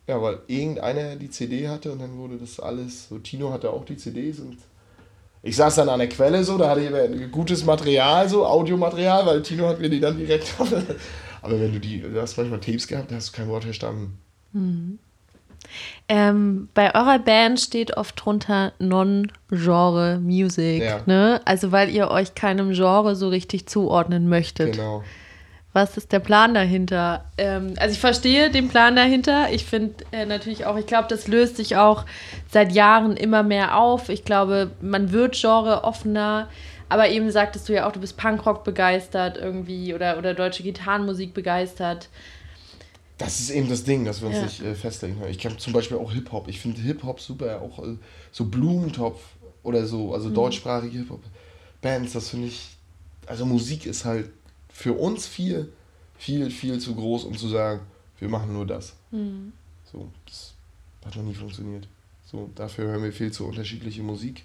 Ja, weil irgendeiner die CD hatte und dann wurde das alles. So, Tino hatte auch die CDs und ich saß dann an der Quelle so, da hatte ich gutes Material, so Audiomaterial, weil Tino hat mir die dann direkt [laughs] Aber wenn du die, du hast manchmal Tapes gehabt, da hast du kein Wort verstanden. Mhm. Ähm, bei eurer Band steht oft drunter Non-Genre Music, ja. ne? Also weil ihr euch keinem Genre so richtig zuordnen möchtet. Genau. Was ist der Plan dahinter? Ähm, also ich verstehe den Plan dahinter. Ich finde äh, natürlich auch, ich glaube, das löst sich auch seit Jahren immer mehr auf. Ich glaube, man wird Genre offener. Aber eben sagtest du ja auch, du bist Punkrock begeistert irgendwie oder, oder deutsche Gitarrenmusik begeistert. Das ist eben das Ding, dass wir uns ja. nicht äh, festlegen. Ich kann zum Beispiel auch Hip-Hop. Ich finde Hip-Hop super, auch äh, so Blumentopf oder so, also mhm. deutschsprachige Hip-Hop-Bands, das finde ich, also Musik ist halt für uns viel, viel, viel zu groß, um zu sagen, wir machen nur das. Mhm. So, das hat noch nie funktioniert. So, dafür hören wir viel zu unterschiedliche Musik.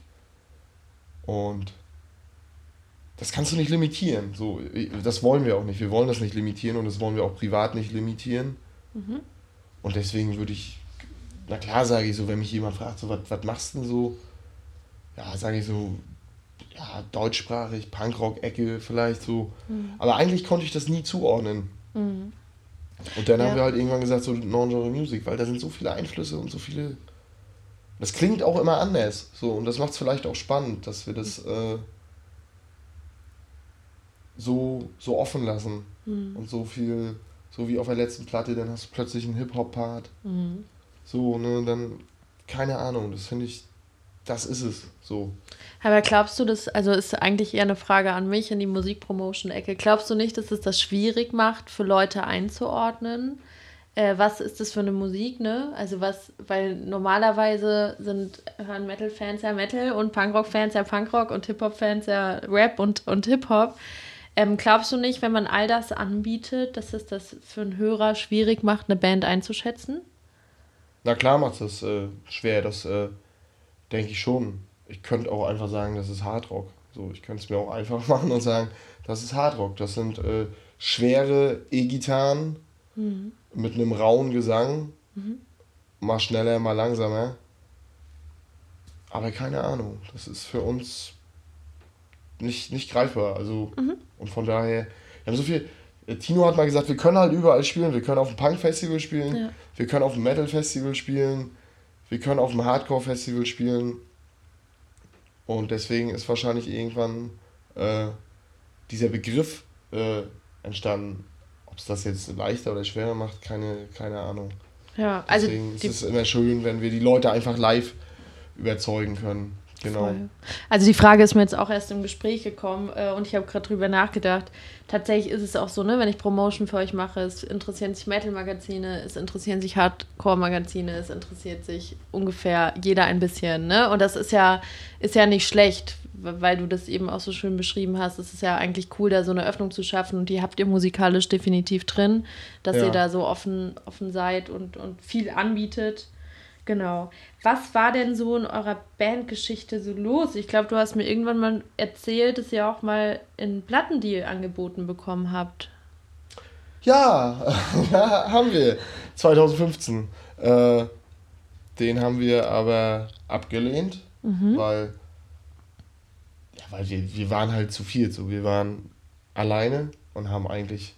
Und das kannst du nicht limitieren. So, das wollen wir auch nicht. Wir wollen das nicht limitieren und das wollen wir auch privat nicht limitieren. Mhm. Und deswegen würde ich, na klar sage ich so, wenn mich jemand fragt, so, was machst du denn so? Ja, sage ich so, ja, deutschsprachig, Punkrock-Ecke vielleicht so. Mhm. Aber eigentlich konnte ich das nie zuordnen. Mhm. Und dann ja. haben wir halt irgendwann gesagt, so Non-Genre Music, weil da sind so viele Einflüsse und so viele. Das klingt auch immer anders. So, und das macht es vielleicht auch spannend, dass wir das. Äh, so, so offen lassen. Mhm. Und so viel, so wie auf der letzten Platte, dann hast du plötzlich einen Hip-Hop-Part. Mhm. So, ne, dann, keine Ahnung, das finde ich, das ist es so. Aber glaubst du, das, also ist eigentlich eher eine Frage an mich in die Musikpromotion-Ecke, glaubst du nicht, dass es das schwierig macht, für Leute einzuordnen? Äh, was ist das für eine Musik, ne? Also was, weil normalerweise sind, hören Metal-Fans ja Metal und Punkrock-Fans ja Punkrock und Hip-Hop-Fans ja Rap und, und Hip-Hop. Ähm, glaubst du nicht, wenn man all das anbietet, dass es das für einen Hörer schwierig macht, eine Band einzuschätzen? Na klar macht es äh, schwer, das äh, denke ich schon. Ich könnte auch einfach sagen, das ist Hardrock. So, ich könnte es mir auch einfach [laughs] machen und sagen, das ist Hardrock. Das sind äh, schwere E-Gitarren mhm. mit einem rauen Gesang. Mhm. Mal schneller, mal langsamer. Aber keine Ahnung. Das ist für uns nicht, nicht greifbar. Also, mhm. und von daher, wir haben so viel. Äh, Tino hat mal gesagt, wir können halt überall spielen. Wir können auf dem Punk-Festival spielen, ja. wir können auf dem Metal-Festival spielen, wir können auf dem Hardcore-Festival spielen. Und deswegen ist wahrscheinlich irgendwann äh, dieser Begriff äh, entstanden. Ob es das jetzt leichter oder schwerer macht, keine, keine Ahnung. Ja, also deswegen ist es immer schön, wenn wir die Leute einfach live überzeugen können. Genau. Voll. Also die Frage ist mir jetzt auch erst im Gespräch gekommen äh, und ich habe gerade drüber nachgedacht. Tatsächlich ist es auch so, ne, wenn ich Promotion für euch mache, es interessieren sich Metal-Magazine, es interessieren sich Hardcore-Magazine, es interessiert sich ungefähr jeder ein bisschen, ne? Und das ist ja, ist ja nicht schlecht, weil du das eben auch so schön beschrieben hast. Es ist ja eigentlich cool, da so eine Öffnung zu schaffen und die habt ihr musikalisch definitiv drin, dass ja. ihr da so offen, offen seid und, und viel anbietet. Genau. Was war denn so in eurer Bandgeschichte so los? Ich glaube, du hast mir irgendwann mal erzählt, dass ihr auch mal einen Plattendeal angeboten bekommen habt. Ja, [laughs] ja haben wir. 2015. Äh, den haben wir aber abgelehnt, mhm. weil, ja, weil wir, wir waren halt zu viel. So. Wir waren alleine und haben eigentlich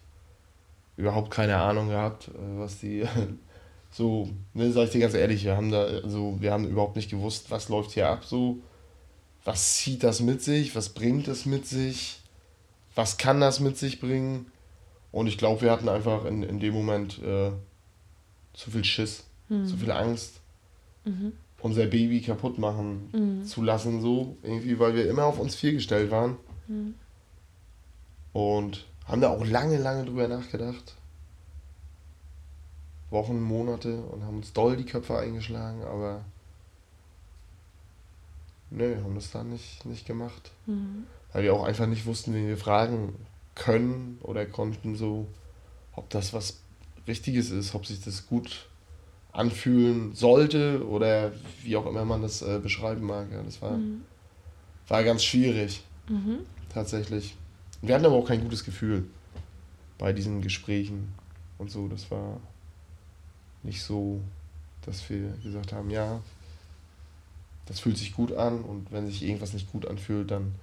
überhaupt keine Ahnung gehabt, äh, was die [laughs] so, ne, sag ich dir ganz ehrlich, wir haben da, also wir haben überhaupt nicht gewusst, was läuft hier ab, so, was zieht das mit sich, was bringt es mit sich, was kann das mit sich bringen. Und ich glaube, wir hatten einfach in, in dem Moment äh, zu viel Schiss, mhm. zu viel Angst, mhm. unser Baby kaputt machen mhm. zu lassen, so irgendwie, weil wir immer auf uns vier gestellt waren. Mhm. Und haben da auch lange, lange drüber nachgedacht. Wochen, Monate und haben uns doll die Köpfe eingeschlagen, aber nö, haben das dann nicht, nicht gemacht. Mhm. Weil wir auch einfach nicht wussten, wen wir fragen können oder konnten, so, ob das was Richtiges ist, ob sich das gut anfühlen sollte oder wie auch immer man das äh, beschreiben mag. Ja, das war, mhm. war ganz schwierig, mhm. tatsächlich. Wir hatten aber auch kein gutes Gefühl bei diesen Gesprächen und so. Das war nicht so, dass wir gesagt haben, ja, das fühlt sich gut an und wenn sich irgendwas nicht gut anfühlt, dann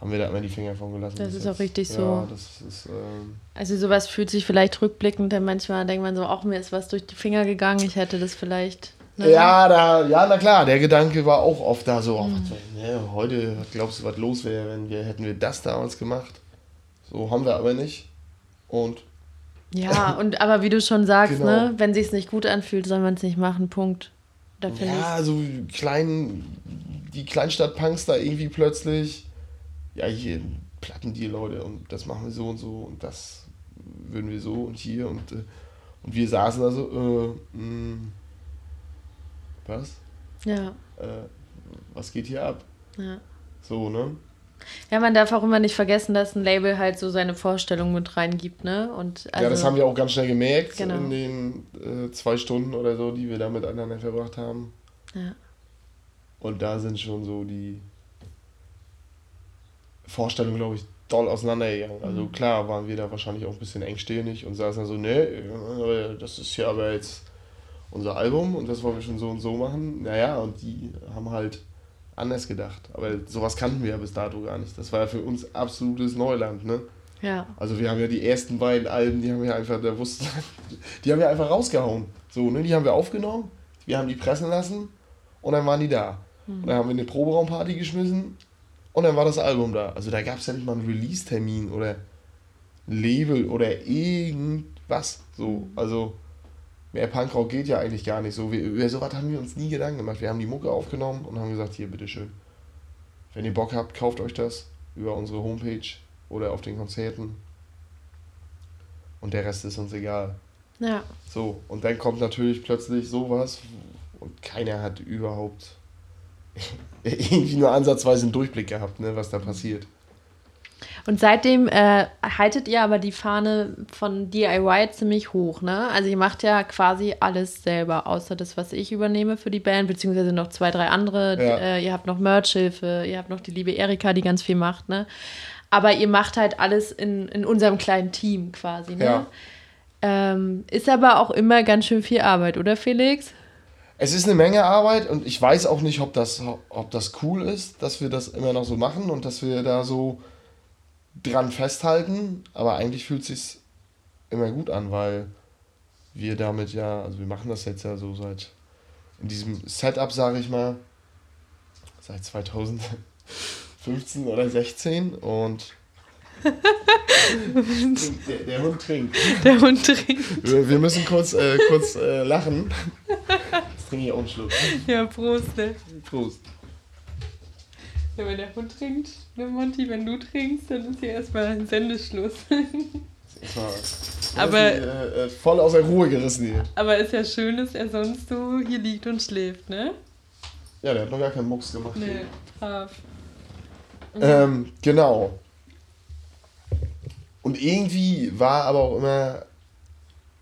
haben wir da immer die Finger von gelassen. Das, ist auch richtig ja, so. Ist, ähm, also sowas fühlt sich vielleicht rückblickend, denn manchmal denkt man so, auch mir ist was durch die Finger gegangen, ich hätte das vielleicht. Ne? Ja, da, ja, na klar, der Gedanke war auch oft da so, mhm. oh, ne, heute, was glaubst du, was los wäre, wenn wir, hätten wir das damals gemacht? So haben wir aber nicht. Und ja, und aber wie du schon sagst, genau. ne, wenn sich nicht gut anfühlt, soll man es nicht machen. Punkt. Da ja, so also klein, die Kleinstadt-Punks da irgendwie plötzlich, ja, hier platten die Leute und das machen wir so und so und das würden wir so und hier und, äh, und wir saßen da so, äh, mh, hm, was? Ja. Äh, was geht hier ab? Ja. So, ne? Ja, man darf auch immer nicht vergessen, dass ein Label halt so seine Vorstellung mit reingibt, ne? Und also, ja, das haben wir auch ganz schnell gemerkt genau. in den äh, zwei Stunden oder so, die wir da miteinander verbracht haben. Ja. Und da sind schon so die Vorstellungen, glaube ich, doll auseinandergegangen. Also mhm. Klar waren wir da wahrscheinlich auch ein bisschen engstirnig und saßen so, ne, das ist ja aber jetzt unser Album und das wollen wir schon so und so machen. Naja, und die haben halt anders gedacht. Aber sowas kannten wir ja bis dato gar nicht. Das war ja für uns absolutes Neuland, ne? Ja. Also wir haben ja die ersten beiden Alben, die haben wir einfach, da wussten, [laughs] die haben wir einfach rausgehauen. So, ne? Die haben wir aufgenommen, wir haben die pressen lassen und dann waren die da. Mhm. Und dann haben wir eine Proberaumparty geschmissen und dann war das Album da. Also da gab es ja nicht mal einen Release-Termin oder ein Label oder irgendwas. So, also mehr Punkrock geht ja eigentlich gar nicht so. Wir, über sowas haben wir uns nie Gedanken gemacht. Wir haben die Mucke aufgenommen und haben gesagt, hier, bitteschön. Wenn ihr Bock habt, kauft euch das über unsere Homepage oder auf den Konzerten. Und der Rest ist uns egal. Ja. So, und dann kommt natürlich plötzlich sowas und keiner hat überhaupt [laughs] irgendwie nur ansatzweise einen Durchblick gehabt, ne, was da passiert. Und seitdem äh, haltet ihr aber die Fahne von DIY ziemlich hoch, ne? Also ihr macht ja quasi alles selber, außer das, was ich übernehme für die Band, beziehungsweise noch zwei, drei andere. Ja. Äh, ihr habt noch Merchhilfe, ihr habt noch die liebe Erika, die ganz viel macht, ne? Aber ihr macht halt alles in, in unserem kleinen Team quasi, ne? Ja. Ähm, ist aber auch immer ganz schön viel Arbeit, oder Felix? Es ist eine Menge Arbeit und ich weiß auch nicht, ob das, ob das cool ist, dass wir das immer noch so machen und dass wir da so dran festhalten. Aber eigentlich fühlt es sich immer gut an, weil wir damit ja, also wir machen das jetzt ja so seit in diesem Setup, sage ich mal, seit 2015 oder 16 und [laughs] der, der, Hund trinkt. Der Hund trinkt. Wir, wir müssen kurz, äh, kurz äh, lachen. [laughs] Jetzt trinke ich auch einen Schluck. Ja, Prost, ne? Prost. Ja, wenn der Hund trinkt, ne Monty, wenn du trinkst, dann ist hier erstmal ein Sendeschluss. aber die, äh, äh, voll aus der Ruhe gerissen hier. Aber ist ja schön, dass er sonst so hier liegt und schläft, ne? Ja, der hat noch gar keinen Mucks gemacht. Nee, brav. Ähm, genau. Und irgendwie war aber auch immer,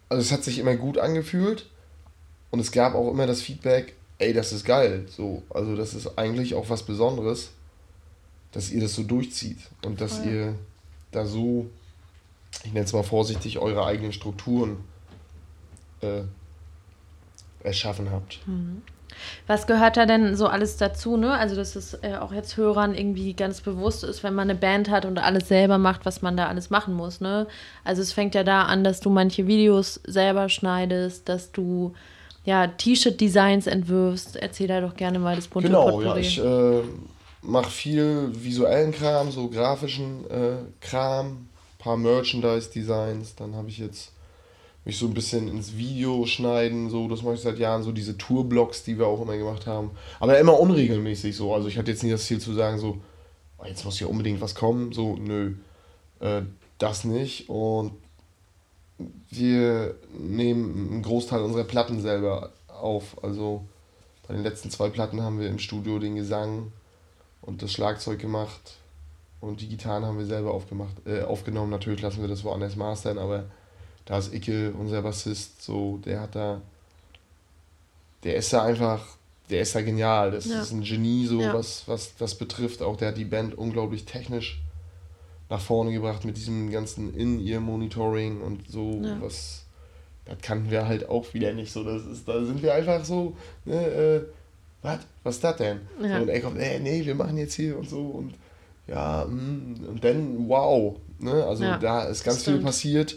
also es hat sich immer gut angefühlt und es gab auch immer das Feedback, ey, das ist geil. So, also das ist eigentlich auch was Besonderes, dass ihr das so durchzieht und dass ja. ihr da so, ich nenne es mal vorsichtig, eure eigenen Strukturen äh, erschaffen habt. Mhm. Was gehört da denn so alles dazu, ne? Also, dass es äh, auch jetzt Hörern irgendwie ganz bewusst ist, wenn man eine Band hat und alles selber macht, was man da alles machen muss, ne? Also, es fängt ja da an, dass du manche Videos selber schneidest, dass du ja T-Shirt-Designs entwirfst. Erzähl da doch gerne mal das bunte Genau, Potpourri. ja, ich äh, mache viel visuellen Kram, so grafischen äh, Kram, paar Merchandise-Designs. Dann habe ich jetzt mich so ein bisschen ins Video schneiden, so, das mache ich seit Jahren, so diese Tourblogs, die wir auch immer gemacht haben. Aber immer unregelmäßig so. Also ich hatte jetzt nicht das Ziel zu sagen, so, oh, jetzt muss hier unbedingt was kommen. So, nö, äh, das nicht. Und wir nehmen einen Großteil unserer Platten selber auf. Also bei den letzten zwei Platten haben wir im Studio den Gesang und das Schlagzeug gemacht. Und die Gitarren haben wir selber aufgemacht, äh, aufgenommen. Natürlich lassen wir das woanders mastern, aber da ist Icke, unser Bassist, so, der hat da, der ist da einfach, der ist da genial. Das ja. ist ein Genie, so ja. was, was das betrifft. Auch der hat die Band unglaublich technisch nach vorne gebracht mit diesem ganzen In-Ear-Monitoring und so, ja. was, das kannten wir halt auch wieder nicht so. Das ist, da sind wir einfach so, ne, äh, was, was ist das denn? Ja. So, und er kommt, äh, nee, wir machen jetzt hier und so und ja, mh, mm, und dann, wow, ne, also ja, da ist ganz viel passiert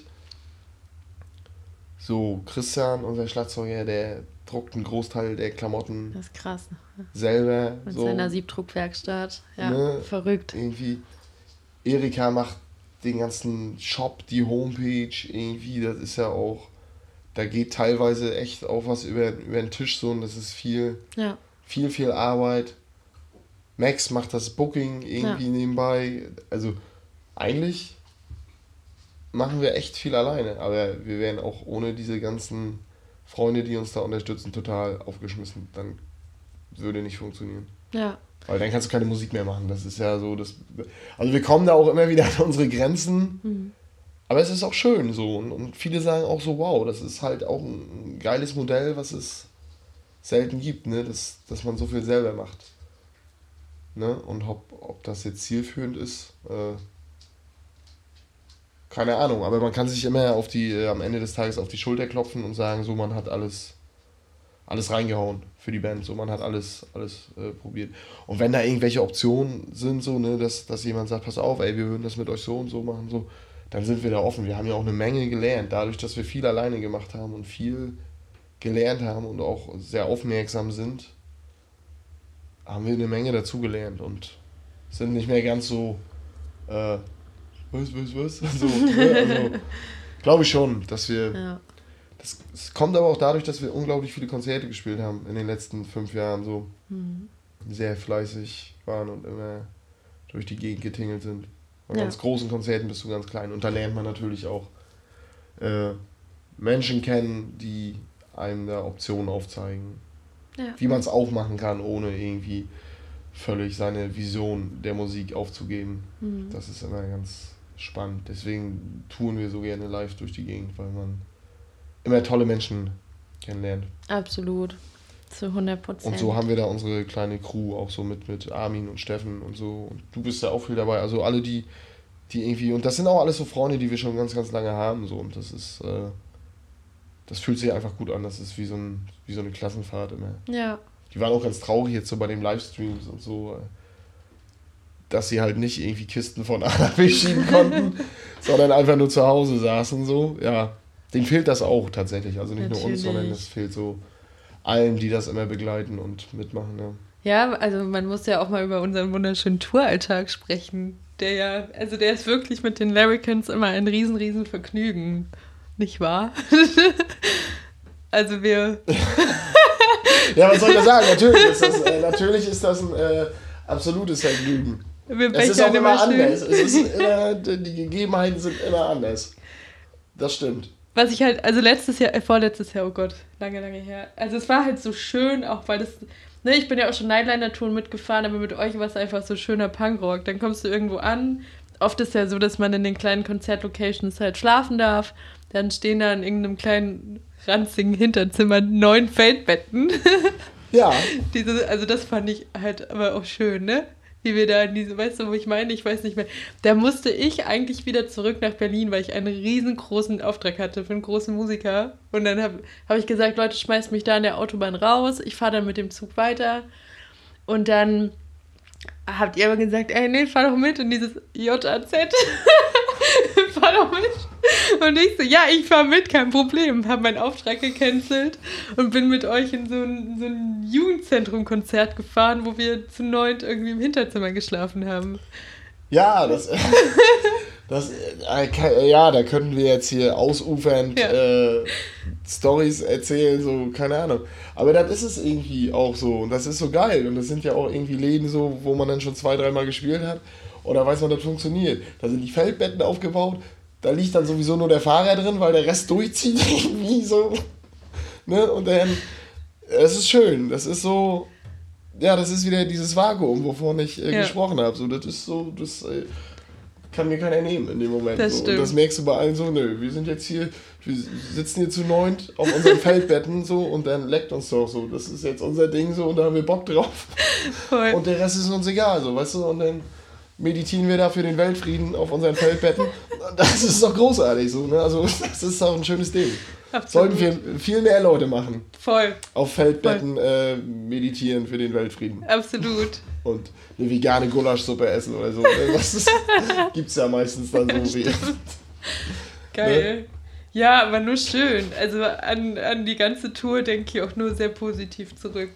so, Christian, unser Schlagzeuger, der druckt einen Großteil der Klamotten. Das ist krass. Selber. Mit so. seiner Siebdruckwerkstatt. Ja, ne? verrückt. Irgendwie. Erika macht den ganzen Shop, die Homepage, irgendwie, das ist ja auch, da geht teilweise echt auch was über, über den Tisch so und das ist viel, ja. Viel, viel Arbeit. Max macht das Booking irgendwie ja. nebenbei. Also eigentlich machen wir echt viel alleine. Aber wir wären auch ohne diese ganzen Freunde, die uns da unterstützen, total aufgeschmissen. Dann würde nicht funktionieren. Ja. Weil dann kannst du keine Musik mehr machen. Das ist ja so, das. Also wir kommen da auch immer wieder an unsere Grenzen. Mhm. Aber es ist auch schön so. Und, und viele sagen auch so, wow, das ist halt auch ein geiles Modell, was es selten gibt, ne? dass, dass man so viel selber macht. Ne? Und ob, ob das jetzt zielführend ist, äh, keine Ahnung, aber man kann sich immer auf die, äh, am Ende des Tages auf die Schulter klopfen und sagen, so man hat alles, alles reingehauen für die Band, so man hat alles, alles äh, probiert. Und wenn da irgendwelche Optionen sind, so, ne, dass, dass jemand sagt, pass auf, ey, wir würden das mit euch so und so machen, so, dann sind wir da offen. Wir haben ja auch eine Menge gelernt, dadurch, dass wir viel alleine gemacht haben und viel gelernt haben und auch sehr aufmerksam sind, haben wir eine Menge dazugelernt und sind nicht mehr ganz so äh, was, was, was? [laughs] Also, also glaube ich schon, dass wir. Ja. Das, das, kommt aber auch dadurch, dass wir unglaublich viele Konzerte gespielt haben in den letzten fünf Jahren. So mhm. sehr fleißig waren und immer durch die Gegend getingelt sind. Von ja. ganz großen Konzerten bis zu ganz kleinen. Und da lernt man natürlich auch äh, Menschen kennen, die einem da Optionen aufzeigen. Ja. Wie man es auch machen kann, ohne irgendwie völlig seine Vision der Musik aufzugeben. Mhm. Das ist immer ganz spannend. Deswegen touren wir so gerne live durch die Gegend, weil man immer tolle Menschen kennenlernt. Absolut. Zu 100 Prozent. Und so haben wir da unsere kleine Crew auch so mit, mit Armin und Steffen und so. Und du bist ja auch viel dabei. Also alle, die, die irgendwie. Und das sind auch alles so Freunde, die wir schon ganz, ganz lange haben. So. Und das ist. Äh, das fühlt sich einfach gut an. Das ist wie so, ein, wie so eine Klassenfahrt immer. Ja. Die waren auch ganz traurig jetzt so bei den Livestreams und so, äh, dass sie halt nicht irgendwie Kisten von [laughs] A nach B schieben konnten, [laughs] sondern einfach nur zu Hause saßen so. Ja, denen fehlt das auch tatsächlich. Also nicht nur uns, sondern Natürlich. es fehlt so allen, die das immer begleiten und mitmachen. Ja. Ja, also man muss ja auch mal über unseren wunderschönen Touralltag sprechen. Der ja, also der ist wirklich mit den Larrikins immer ein riesen, riesen Vergnügen. Nicht wahr? [laughs] also wir, [laughs] Ja, was soll ich sagen? Natürlich ist das, äh, natürlich ist das ein äh, absolutes Vergnügen. wir Es ist auch immer schön. anders. Es ist immer, die Gegebenheiten sind immer anders. Das stimmt. Was ich halt, also letztes Jahr, äh, vorletztes Jahr, oh Gott, lange, lange her. Also es war halt so schön, auch weil das, ne, ich bin ja auch schon Nightliner-Touren mitgefahren, aber mit euch war es einfach so schöner Punkrock. Dann kommst du irgendwo an. Oft ist ja so, dass man in den kleinen Konzertlocations halt schlafen darf. Dann stehen da in irgendeinem kleinen ranzigen Hinterzimmer neun Feldbetten. [laughs] Ja, Diese, also das fand ich halt aber auch schön, ne? Wie wir da in diese, weißt du, wo ich meine, ich weiß nicht mehr. Da musste ich eigentlich wieder zurück nach Berlin, weil ich einen riesengroßen Auftrag hatte für einen großen Musiker. Und dann habe hab ich gesagt, Leute, schmeißt mich da an der Autobahn raus. Ich fahre dann mit dem Zug weiter. Und dann habt ihr aber gesagt, ey, nee, fahr doch mit in dieses JAZ. [laughs] fahr doch mit. Und ich so, ja, ich fahr mit, kein Problem. Hab meinen Auftrag gecancelt und bin mit euch in so ein, so ein Jugendzentrum-Konzert gefahren, wo wir zu neunt irgendwie im Hinterzimmer geschlafen haben. Ja, das, [laughs] das äh, ke- ja, da könnten wir jetzt hier ausufernd Ja. äh, Stories erzählen, so, keine Ahnung. Aber das ist es irgendwie auch so und das ist so geil und das sind ja auch irgendwie Läden so, wo man dann schon zwei, dreimal gespielt hat und da weiß man, das funktioniert. Da sind die Feldbetten aufgebaut, da liegt dann sowieso nur der Fahrer drin, weil der Rest [laughs] durchzieht irgendwie so. Ne? Und dann, es ist schön, das ist so, ja, das ist wieder dieses Vakuum, wovon ich äh, Ja. gesprochen habe. So, das ist so, das äh, kann mir keiner nehmen in dem Moment. Das so. Und das merkst du bei allen so, nö, wir sind jetzt hier, wir sitzen hier zu neunt auf unseren [laughs] Feldbetten so und dann leckt uns doch so. Das ist jetzt unser Ding so und da haben wir Bock drauf. Voll. Und der Rest ist uns egal, so, weißt du, und dann meditieren wir da für den Weltfrieden auf unseren Feldbetten. Das ist doch großartig so, ne? Also das ist auch ein schönes Ding. Absolut. Sollten wir viel mehr Leute machen. Voll, Auf Feldbetten äh, meditieren für den Weltfrieden. absolut. Und eine vegane Gulaschsuppe essen oder so. ne? Das ist, gibt's ja meistens dann so wie. [laughs] Geil. Ja, aber nur schön. Also an, an die ganze Tour denke ich auch nur sehr positiv zurück.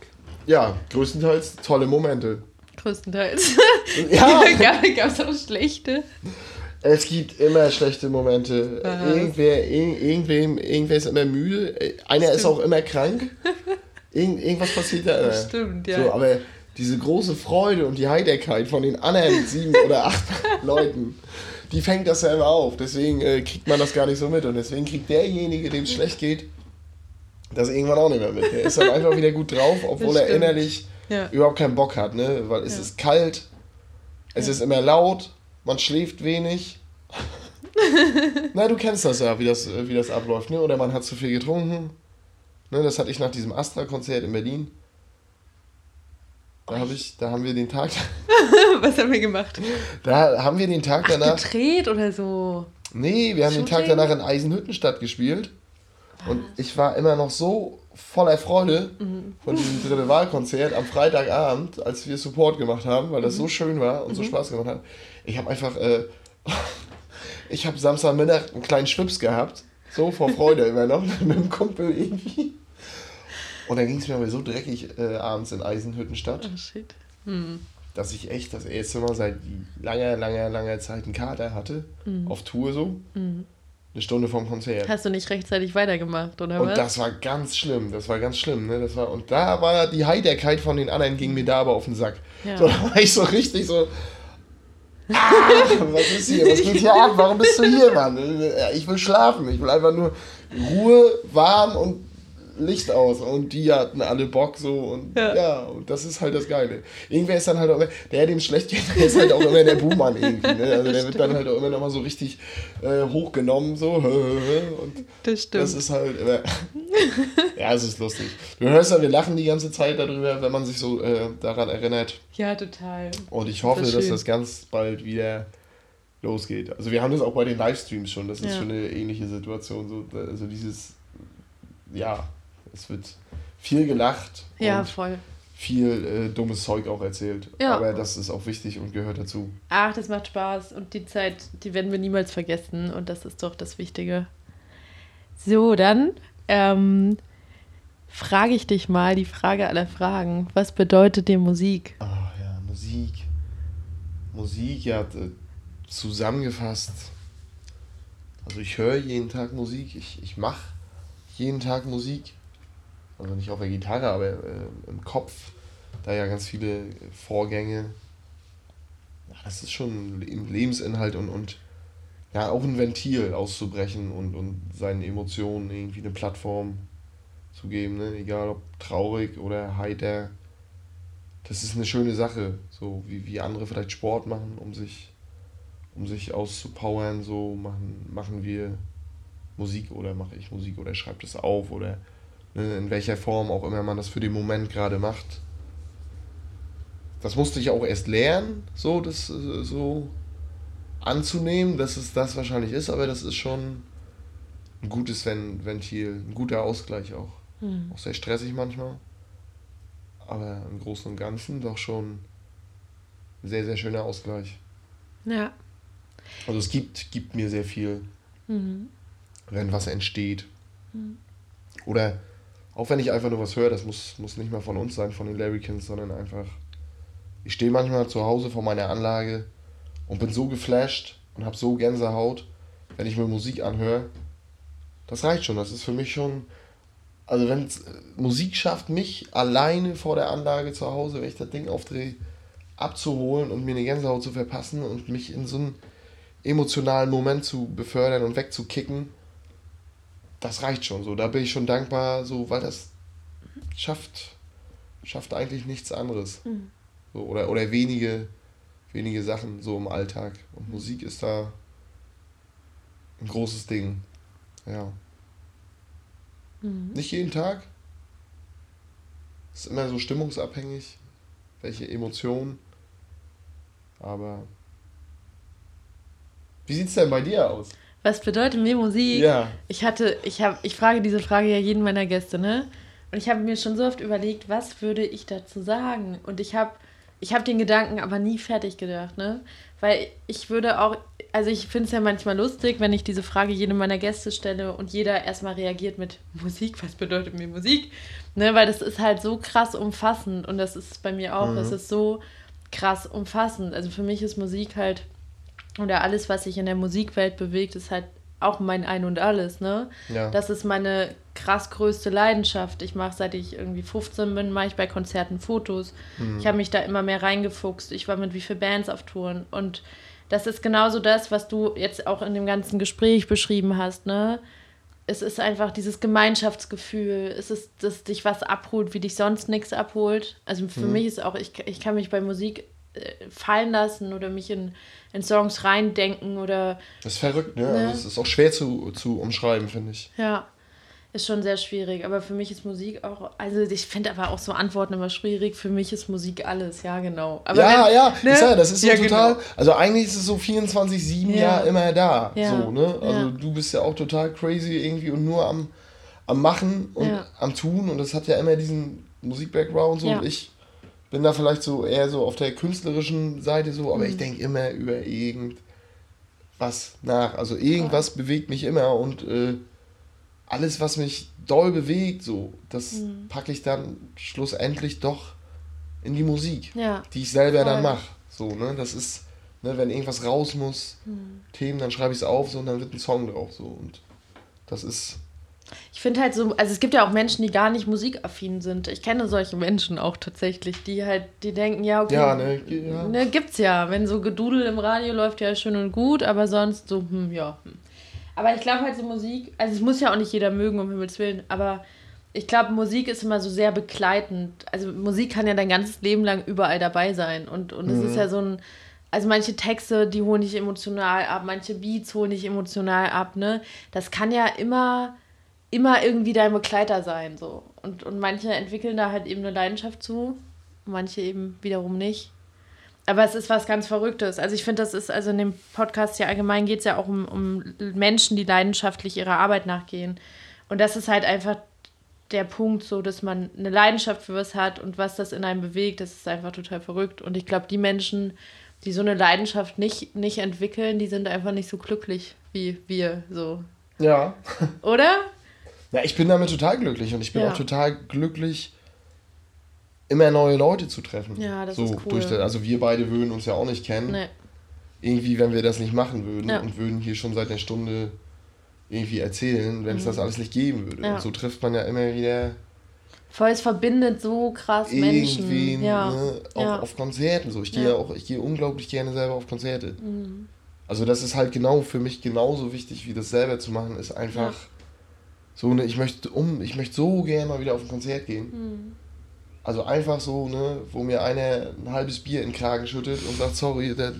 Ja, größtenteils tolle Momente. Größtenteils. [laughs] Ja, [laughs] Gab es auch schlechte? es gibt immer schlechte Momente. Aha. Irgendwer, ir irgendwem, irgendwer ist immer müde. Einer ist Stimmt. auch immer krank. Irgend, irgendwas passiert da immer. Stimmt, ja. So, aber diese große Freude und die Heiterkeit von den anderen sieben [laughs] oder acht Leuten, die fängt das ja immer auf. Deswegen äh, kriegt man das gar nicht so mit. Und deswegen kriegt derjenige, dem es schlecht geht, das irgendwann auch nicht mehr mit. Der ist dann einfach wieder gut drauf, obwohl er innerlich ja. überhaupt keinen Bock hat, ne? Weil es Ja. ist kalt, es ist immer laut, man schläft wenig. [laughs] Na, du kennst das ja, wie das, wie das abläuft, ne? Oder man hat zu viel getrunken. Ne, das hatte ich nach diesem Astra-Konzert in Berlin. Da, hab ich, da haben wir den Tag, [laughs] Was haben wir gemacht? da haben wir den Tag danach, Gedreht oder so. nee, wir haben den Tag Shooting? danach in Eisenhüttenstadt gespielt. Und ich war immer noch so voller Freude Mhm. von diesem dritte Wahlkonzert am Freitagabend, als wir Support gemacht haben, weil das Mhm. so schön war und so Spaß gemacht hat. Ich habe einfach, äh, [laughs] ich habe Samstagmittag einen kleinen Schwips gehabt, so vor Freude [laughs] immer noch, mit dem Kumpel irgendwie. Und dann ging es mir aber so dreckig äh, abends in Eisenhüttenstadt, Oh shit. Hm. dass ich echt das erste Mal seit langer, langer, langer Zeit einen Kater hatte, auf Tour so, eine Stunde vorm Konzert. Hast du nicht rechtzeitig weitergemacht, oder Und was? das war ganz schlimm, das war ganz schlimm, ne? Das war, und da war die Heiterkeit von den anderen ging mir da aber auf den Sack. Ja. So, [laughs] da war ich so richtig so. Ah, was ist hier? Was geht hier ab? Warum bist du hier, Mann? Ich will schlafen. Ich will einfach nur Ruhe, warm und Licht aus und die hatten alle Bock so und ja, ja und das ist halt das Geile. Irgendwer ist dann halt auch, der dem schlecht geht, [laughs] der ist halt auch immer der Buhmann irgendwie. Ne? Also der wird dann halt auch immer nochmal so richtig äh, hochgenommen so [laughs] und das stimmt. Das ist halt immer, [laughs] ja, es ist lustig. Du hörst ja, wir lachen die ganze Zeit darüber, wenn man sich so äh, daran erinnert. Ja, total. Und ich hoffe, das dass das ganz bald wieder losgeht. Also wir haben das auch bei den Livestreams schon, das ist ja. schon eine ähnliche Situation. So, also dieses, ja, es wird viel gelacht. Ja, voll. Viel äh, dummes Zeug auch erzählt. Ja. Aber das ist auch wichtig und gehört dazu. Ach, das macht Spaß und die Zeit, die werden wir niemals vergessen und das ist doch das Wichtige. So, dann ähm, frage ich dich mal die Frage aller Fragen. Was bedeutet dir Musik? Ah ja, Musik. Musik, ja, zusammengefasst. Also ich höre jeden Tag Musik, ich, ich mache jeden Tag Musik. Also nicht auf der Gitarre, aber äh, im Kopf. Da ja ganz viele Vorgänge. Ja, das ist schon Lebensinhalt und, und ja, auch ein Ventil auszubrechen und, und seinen Emotionen irgendwie eine Plattform zu geben. Ne? Egal ob traurig oder heiter. Das ist eine schöne Sache. So wie, wie andere vielleicht Sport machen, um sich um sich auszupowern, so machen, machen wir Musik oder mache ich Musik oder schreibe das auf oder in welcher Form auch immer man das für den Moment gerade macht. Das musste ich auch erst lernen, so das äh, so anzunehmen, dass es das wahrscheinlich ist, aber das ist schon ein gutes Ventil, ein guter Ausgleich auch. Mhm. Auch sehr stressig manchmal, aber im Großen und Ganzen doch schon ein sehr, sehr schöner Ausgleich. Ja. Also es gibt, gibt mir sehr viel, mhm. wenn was entsteht. Mhm. Oder auch wenn ich einfach nur was höre, das muss, muss nicht mal von uns sein, von den Larrykins, sondern einfach, ich stehe manchmal zu Hause vor meiner Anlage und bin so geflasht und habe so Gänsehaut, wenn ich mir Musik anhöre. Das reicht schon, das ist für mich schon, also wenn Musik schafft, mich alleine vor der Anlage zu Hause, wenn ich das Ding aufdrehe, abzuholen und mir eine Gänsehaut zu verpassen und mich in so ein emotionalen Moment zu befördern und wegzukicken, das reicht schon so. Da bin ich schon dankbar, so, weil das schafft, schafft eigentlich nichts anderes. Mhm. So, oder, oder wenige, wenige Sachen so im Alltag. Und Musik ist da ein großes Ding. Ja. Mhm. Nicht jeden Tag. Ist immer so stimmungsabhängig, welche Emotionen. Aber wie sieht es denn bei dir aus? Was bedeutet mir Musik? Ja. Ich hatte, ich habe, ich frage diese Frage ja jeden meiner Gäste, ne? Und ich habe mir schon so oft überlegt, was würde ich dazu sagen? Und ich habe, ich habe den Gedanken aber nie fertig gedacht, ne? Weil ich würde auch, also ich finde es ja manchmal lustig, wenn ich diese Frage jedem meiner Gäste stelle und jeder erstmal reagiert mit Musik, was bedeutet mir Musik? Ne? Weil das ist halt so krass umfassend und das ist bei mir auch, mhm. das ist so krass umfassend. Also für mich ist Musik halt oder alles, was sich in der Musikwelt bewegt, ist halt auch mein Ein und Alles, ne? Ja. Das ist meine krass größte Leidenschaft. Ich mache, seit ich irgendwie 15 bin, mache ich bei Konzerten Fotos. Mhm. Ich habe mich da immer mehr reingefuchst. Ich war mit wie vielen Bands auf Touren. Und das ist genauso das, was du jetzt auch in dem ganzen Gespräch beschrieben hast, ne? Es ist einfach dieses Gemeinschaftsgefühl. Es ist, dass dich was abholt, wie dich sonst nichts abholt. Also für mhm. mich ist auch, ich, ich kann mich bei Musik fallen lassen oder mich in, in Songs reindenken oder. Das ist verrückt, ne? ne? Also es ist auch schwer zu, zu umschreiben, finde ich. Ja, ist schon sehr schwierig. Aber für mich ist Musik auch. Also ich finde aber auch so Antworten immer schwierig. Für mich ist Musik alles, ja, genau. Aber ja, wenn, ja, ne? ja, das ist so ja, total. Genau. Also eigentlich ist es so 24-7 ja. ja immer da. Ja. So, ne? Also ja. du bist ja auch total crazy irgendwie und nur am, am Machen und am Tun. Und das hat ja immer diesen Musik-Background so. Und ich bin da vielleicht so eher so auf der künstlerischen Seite so, aber mhm. ich denke immer über irgendwas nach. Also irgendwas ja. bewegt mich immer und äh, alles, was mich doll bewegt, so, das mhm. packe ich dann schlussendlich doch in die Musik, ja. die ich selber Voll. dann mache. So, ne? Das ist, ne, wenn irgendwas raus muss, mhm. Themen, dann schreibe ich es auf so, und dann wird ein Song drauf. So. Und das ist ich finde halt so, also es gibt ja auch Menschen, die gar nicht musikaffin sind. Ich kenne solche Menschen auch tatsächlich, die halt, die denken, ja, okay. Ja, ne, ja. ne gibt's ja. Wenn so Gedudel im Radio läuft, ja schön und gut, aber sonst so, hm, ja. Hm. Aber ich glaube halt so Musik, also es muss ja auch nicht jeder mögen, um Himmels Willen, aber ich glaube, Musik ist immer so sehr begleitend. Also Musik kann ja dein ganzes Leben lang überall dabei sein. Und, und es Mhm. ist ja so ein, also manche Texte, die holen dich emotional ab, manche Beats holen dich emotional ab, ne? Das kann ja immer, immer irgendwie dein Begleiter sein. So. Und, und manche entwickeln da halt eben eine Leidenschaft zu, manche eben wiederum nicht. Aber es ist was ganz Verrücktes. Also ich finde, das ist, also in dem Podcast ja allgemein geht es ja auch um, um Menschen, die leidenschaftlich ihrer Arbeit nachgehen. Und das ist halt einfach der Punkt, so dass man eine Leidenschaft für was hat und was das in einem bewegt, das ist einfach total verrückt. Und ich glaube, die Menschen, die so eine Leidenschaft nicht, nicht entwickeln, die sind einfach nicht so glücklich wie wir, so. Ja. Oder? Ja, ich bin damit total glücklich und ich bin Ja. auch total glücklich, immer neue Leute zu treffen. Ja, das so, ist cool. Durch das, also wir beide würden uns ja auch nicht kennen. Nee. Irgendwie, wenn wir das nicht machen würden Ja. und würden hier schon seit einer Stunde irgendwie erzählen, wenn es das alles nicht geben würde. Mhm. Ja. Und so trifft man ja immer wieder Voll, es verbindet so krass Menschen. irgendwen Ja. ne, auch ja. auf Konzerten. So. Ich gehe Ja. ja auch, ich gehe unglaublich gerne selber auf Konzerte. Mhm. Also das ist halt genau für mich genauso wichtig, wie das selber zu machen, ist einfach so, ne, ich möchte um, ich möchte so gerne mal wieder auf ein Konzert gehen. Mhm. Also einfach so, ne, wo mir einer ein halbes Bier in den Kragen schüttet und sagt, sorry, der,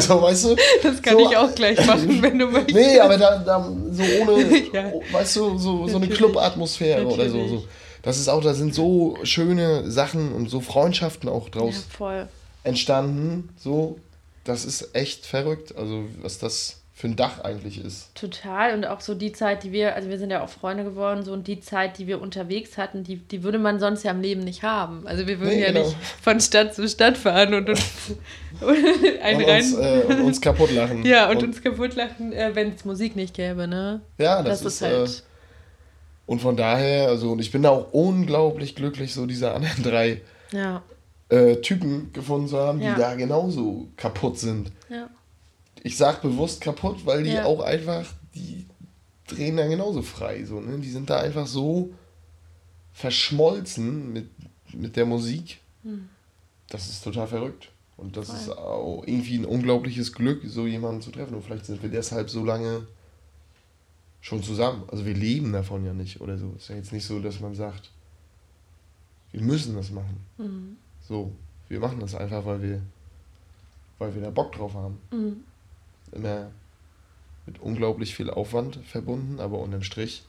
so, weißt du? [laughs] Das kann So- ich auch gleich machen, wenn du möchtest. Nee, aber da, da so ohne, [laughs] Ja. oh, weißt du, so, so eine. Club-Atmosphäre oder so, so. Das ist auch, da sind so schöne Sachen und so Freundschaften auch Ja, draus voll. entstanden, so. Das ist echt verrückt, also was das für ein Dach eigentlich ist. Total. Und auch so die Zeit, die wir, also wir sind ja auch Freunde geworden, so und die Zeit, die wir unterwegs hatten, die, die würde man sonst ja im Leben nicht haben. Also wir würden Nee, ja genau. nicht von Stadt zu Stadt fahren und uns [laughs] einen und, uns, äh, und uns kaputt lachen. ja, und, uns kaputt lachen, äh, wenn es Musik nicht gäbe, ne? Ja, das, Das, ist, ist halt. Äh, und von daher, also, und ich bin da auch unglaublich glücklich, so diese anderen drei ja, äh, Typen gefunden zu haben, die Ja. da genauso kaputt sind. ja. Ich sag bewusst kaputt, weil die Ja. auch einfach, die drehen da genauso frei. So, ne? Die sind da einfach so verschmolzen mit, mit der Musik. Das ist total verrückt. Und das Hm. Voll. ist auch irgendwie ein unglaubliches Glück, so jemanden zu treffen. Und vielleicht sind wir deshalb so lange schon zusammen. Also wir leben davon ja nicht oder so. Ist ja jetzt nicht so, dass man sagt, wir müssen das machen. Mhm. So, wir machen das einfach, weil wir, weil wir da Bock drauf haben. Mhm. Immer mit unglaublich viel Aufwand verbunden, aber unterm Strich,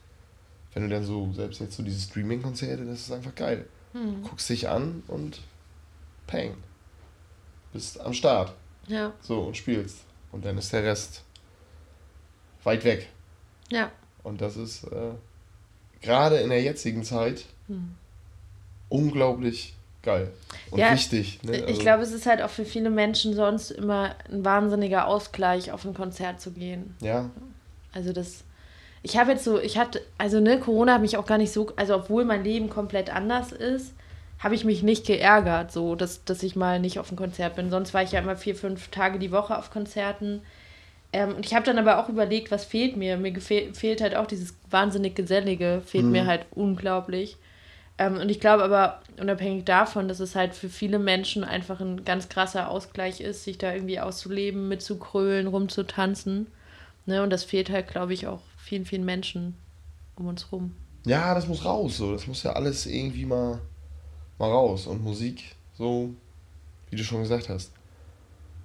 wenn du dann so, selbst jetzt so diese Streaming-Konzerte, das ist einfach geil. Mhm. Guckst dich an und peng. Bist am Start. Ja, So, und spielst. Und dann ist der Rest weit weg. ja. Und das ist äh, gerade in der jetzigen Zeit Mhm. unglaublich geil und Ja, wichtig. Ne? Ich Also- glaube, es ist halt auch für viele Menschen sonst immer ein wahnsinniger Ausgleich, auf ein Konzert zu gehen. Ja, Also das, ich habe jetzt so, ich hatte, also ne, Corona hat mich auch gar nicht so, also obwohl mein Leben komplett anders ist, habe ich mich nicht geärgert, so, dass, dass ich mal nicht auf ein Konzert bin. Sonst war ich ja immer vier, fünf Tage die Woche auf Konzerten. Ähm, und ich habe dann aber auch überlegt, was fehlt mir. Mir fehlt halt auch dieses wahnsinnig Gesellige, fehlt mir halt unglaublich. Ähm, und ich glaube aber, unabhängig davon, dass es halt für viele Menschen einfach ein ganz krasser Ausgleich ist, sich da irgendwie auszuleben, mitzukrölen, rumzutanzen. Ne? Und das fehlt halt, glaube ich, auch vielen, vielen Menschen um uns rum. ja, das muss raus. So. Das muss ja alles irgendwie mal, mal raus. Und Musik, so wie du schon gesagt hast,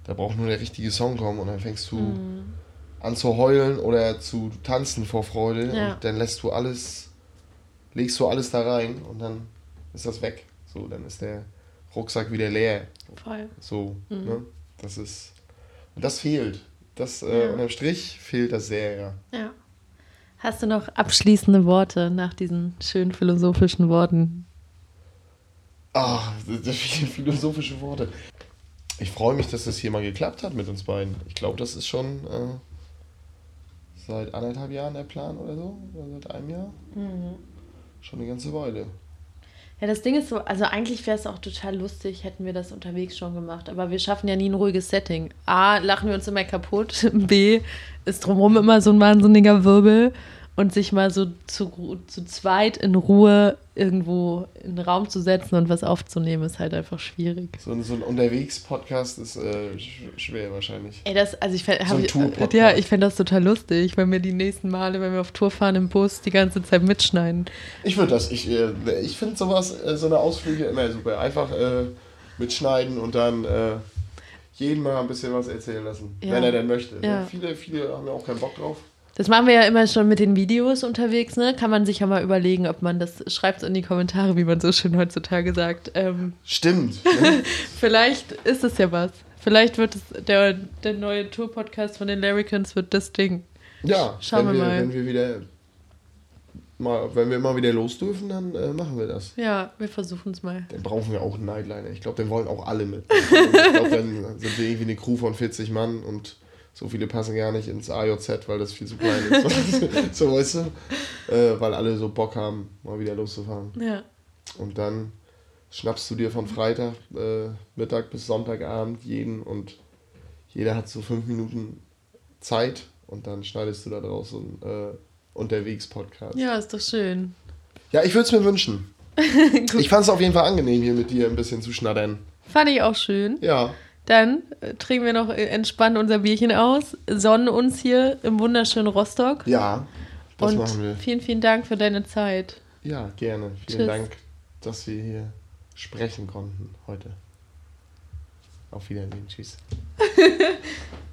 da braucht nur der richtige Song kommen und dann fängst du Mhm. an zu heulen oder zu tanzen vor Freude Ja. und dann lässt du alles, legst du alles da rein und dann ist das weg. So, dann ist der Rucksack wieder leer. Voll. So, Mhm. ne? Das ist. Und das fehlt. Das, äh, Ja. unterm Strich fehlt das sehr, ja. Ja. Hast du noch abschließende Worte nach diesen schönen philosophischen Worten? Ah, [laughs] viele philosophische Worte. Ich freue mich, dass das hier mal geklappt hat mit uns beiden. Ich glaube, das ist schon äh, seit anderthalb Jahren der Plan oder so. Oder seit einem Jahr. Schon eine ganze Weile. Ja, das Ding ist so, also eigentlich wäre es auch total lustig, hätten wir das unterwegs schon gemacht. Aber wir schaffen ja nie ein ruhiges Setting. A, lachen wir uns immer kaputt. [laughs] B, ist drumherum immer so ein wahnsinniger Wirbel. Und sich mal so zu, zu zweit in Ruhe irgendwo in den Raum zu setzen und was aufzunehmen, ist halt einfach schwierig. So, ein- so ein Unterwegs-Podcast ist äh, sch- schwer wahrscheinlich. Ey, das, also ich fänd- So ich- Tour-Podcast. Ja, ich fände das total lustig, wenn wir die nächsten Male, wenn wir auf Tour fahren im Bus, die ganze Zeit mitschneiden. Ich würde das, ich, äh, ich finde sowas, äh, so eine Ausflüge immer super. Einfach äh, mitschneiden und dann äh, jeden mal ein bisschen was erzählen lassen, Ja. wenn er denn möchte. ne? Ja. Viele, viele haben ja auch keinen Bock drauf. Das machen wir ja immer schon mit den Videos unterwegs, ne? Kann man sich ja mal überlegen, ob man das, schreibt in die Kommentare, wie man so schön heutzutage sagt. Ähm, Stimmt. [laughs] Vielleicht ist es ja was. Vielleicht wird es, der, der neue Tour-Podcast von den Larrikins wird das Ding. ja, Schauen wenn wir wir, mal. Wenn wir wieder mal, wenn wir mal wieder los dürfen, dann äh, machen wir das. Ja, wir versuchen es mal. Dann brauchen wir auch einen Nightliner. Ich glaube, den wollen auch alle mit. [laughs] ich glaube, dann sind wir irgendwie eine Crew von 40 Mann und so viele passen gar nicht ins AJZ, weil das viel zu klein ist. [laughs] [laughs] so, weißt du? Äh, weil alle so Bock haben, mal wieder loszufahren. Ja. Und dann schnappst du dir von Freitag, äh, Mittag bis Sonntagabend jeden und jeder hat so fünf Minuten Zeit und dann schneidest du da draus so einen äh, Unterwegs-Podcast. Ja, ist doch schön. Ja, ich würde es mir wünschen. [laughs] ich fand es auf jeden Fall angenehm, hier mit dir ein bisschen zu schnattern. Fand ich auch schön. Ja, Dann äh, trinken wir noch äh, entspannt unser Bierchen aus, sonnen uns hier im wunderschönen Rostock. ja, das und machen wir. vielen, vielen Dank für deine Zeit. Ja, gerne. Vielen Tschüss. Dank, dass wir hier sprechen konnten heute. Auf Wiedersehen. Tschüss. [laughs]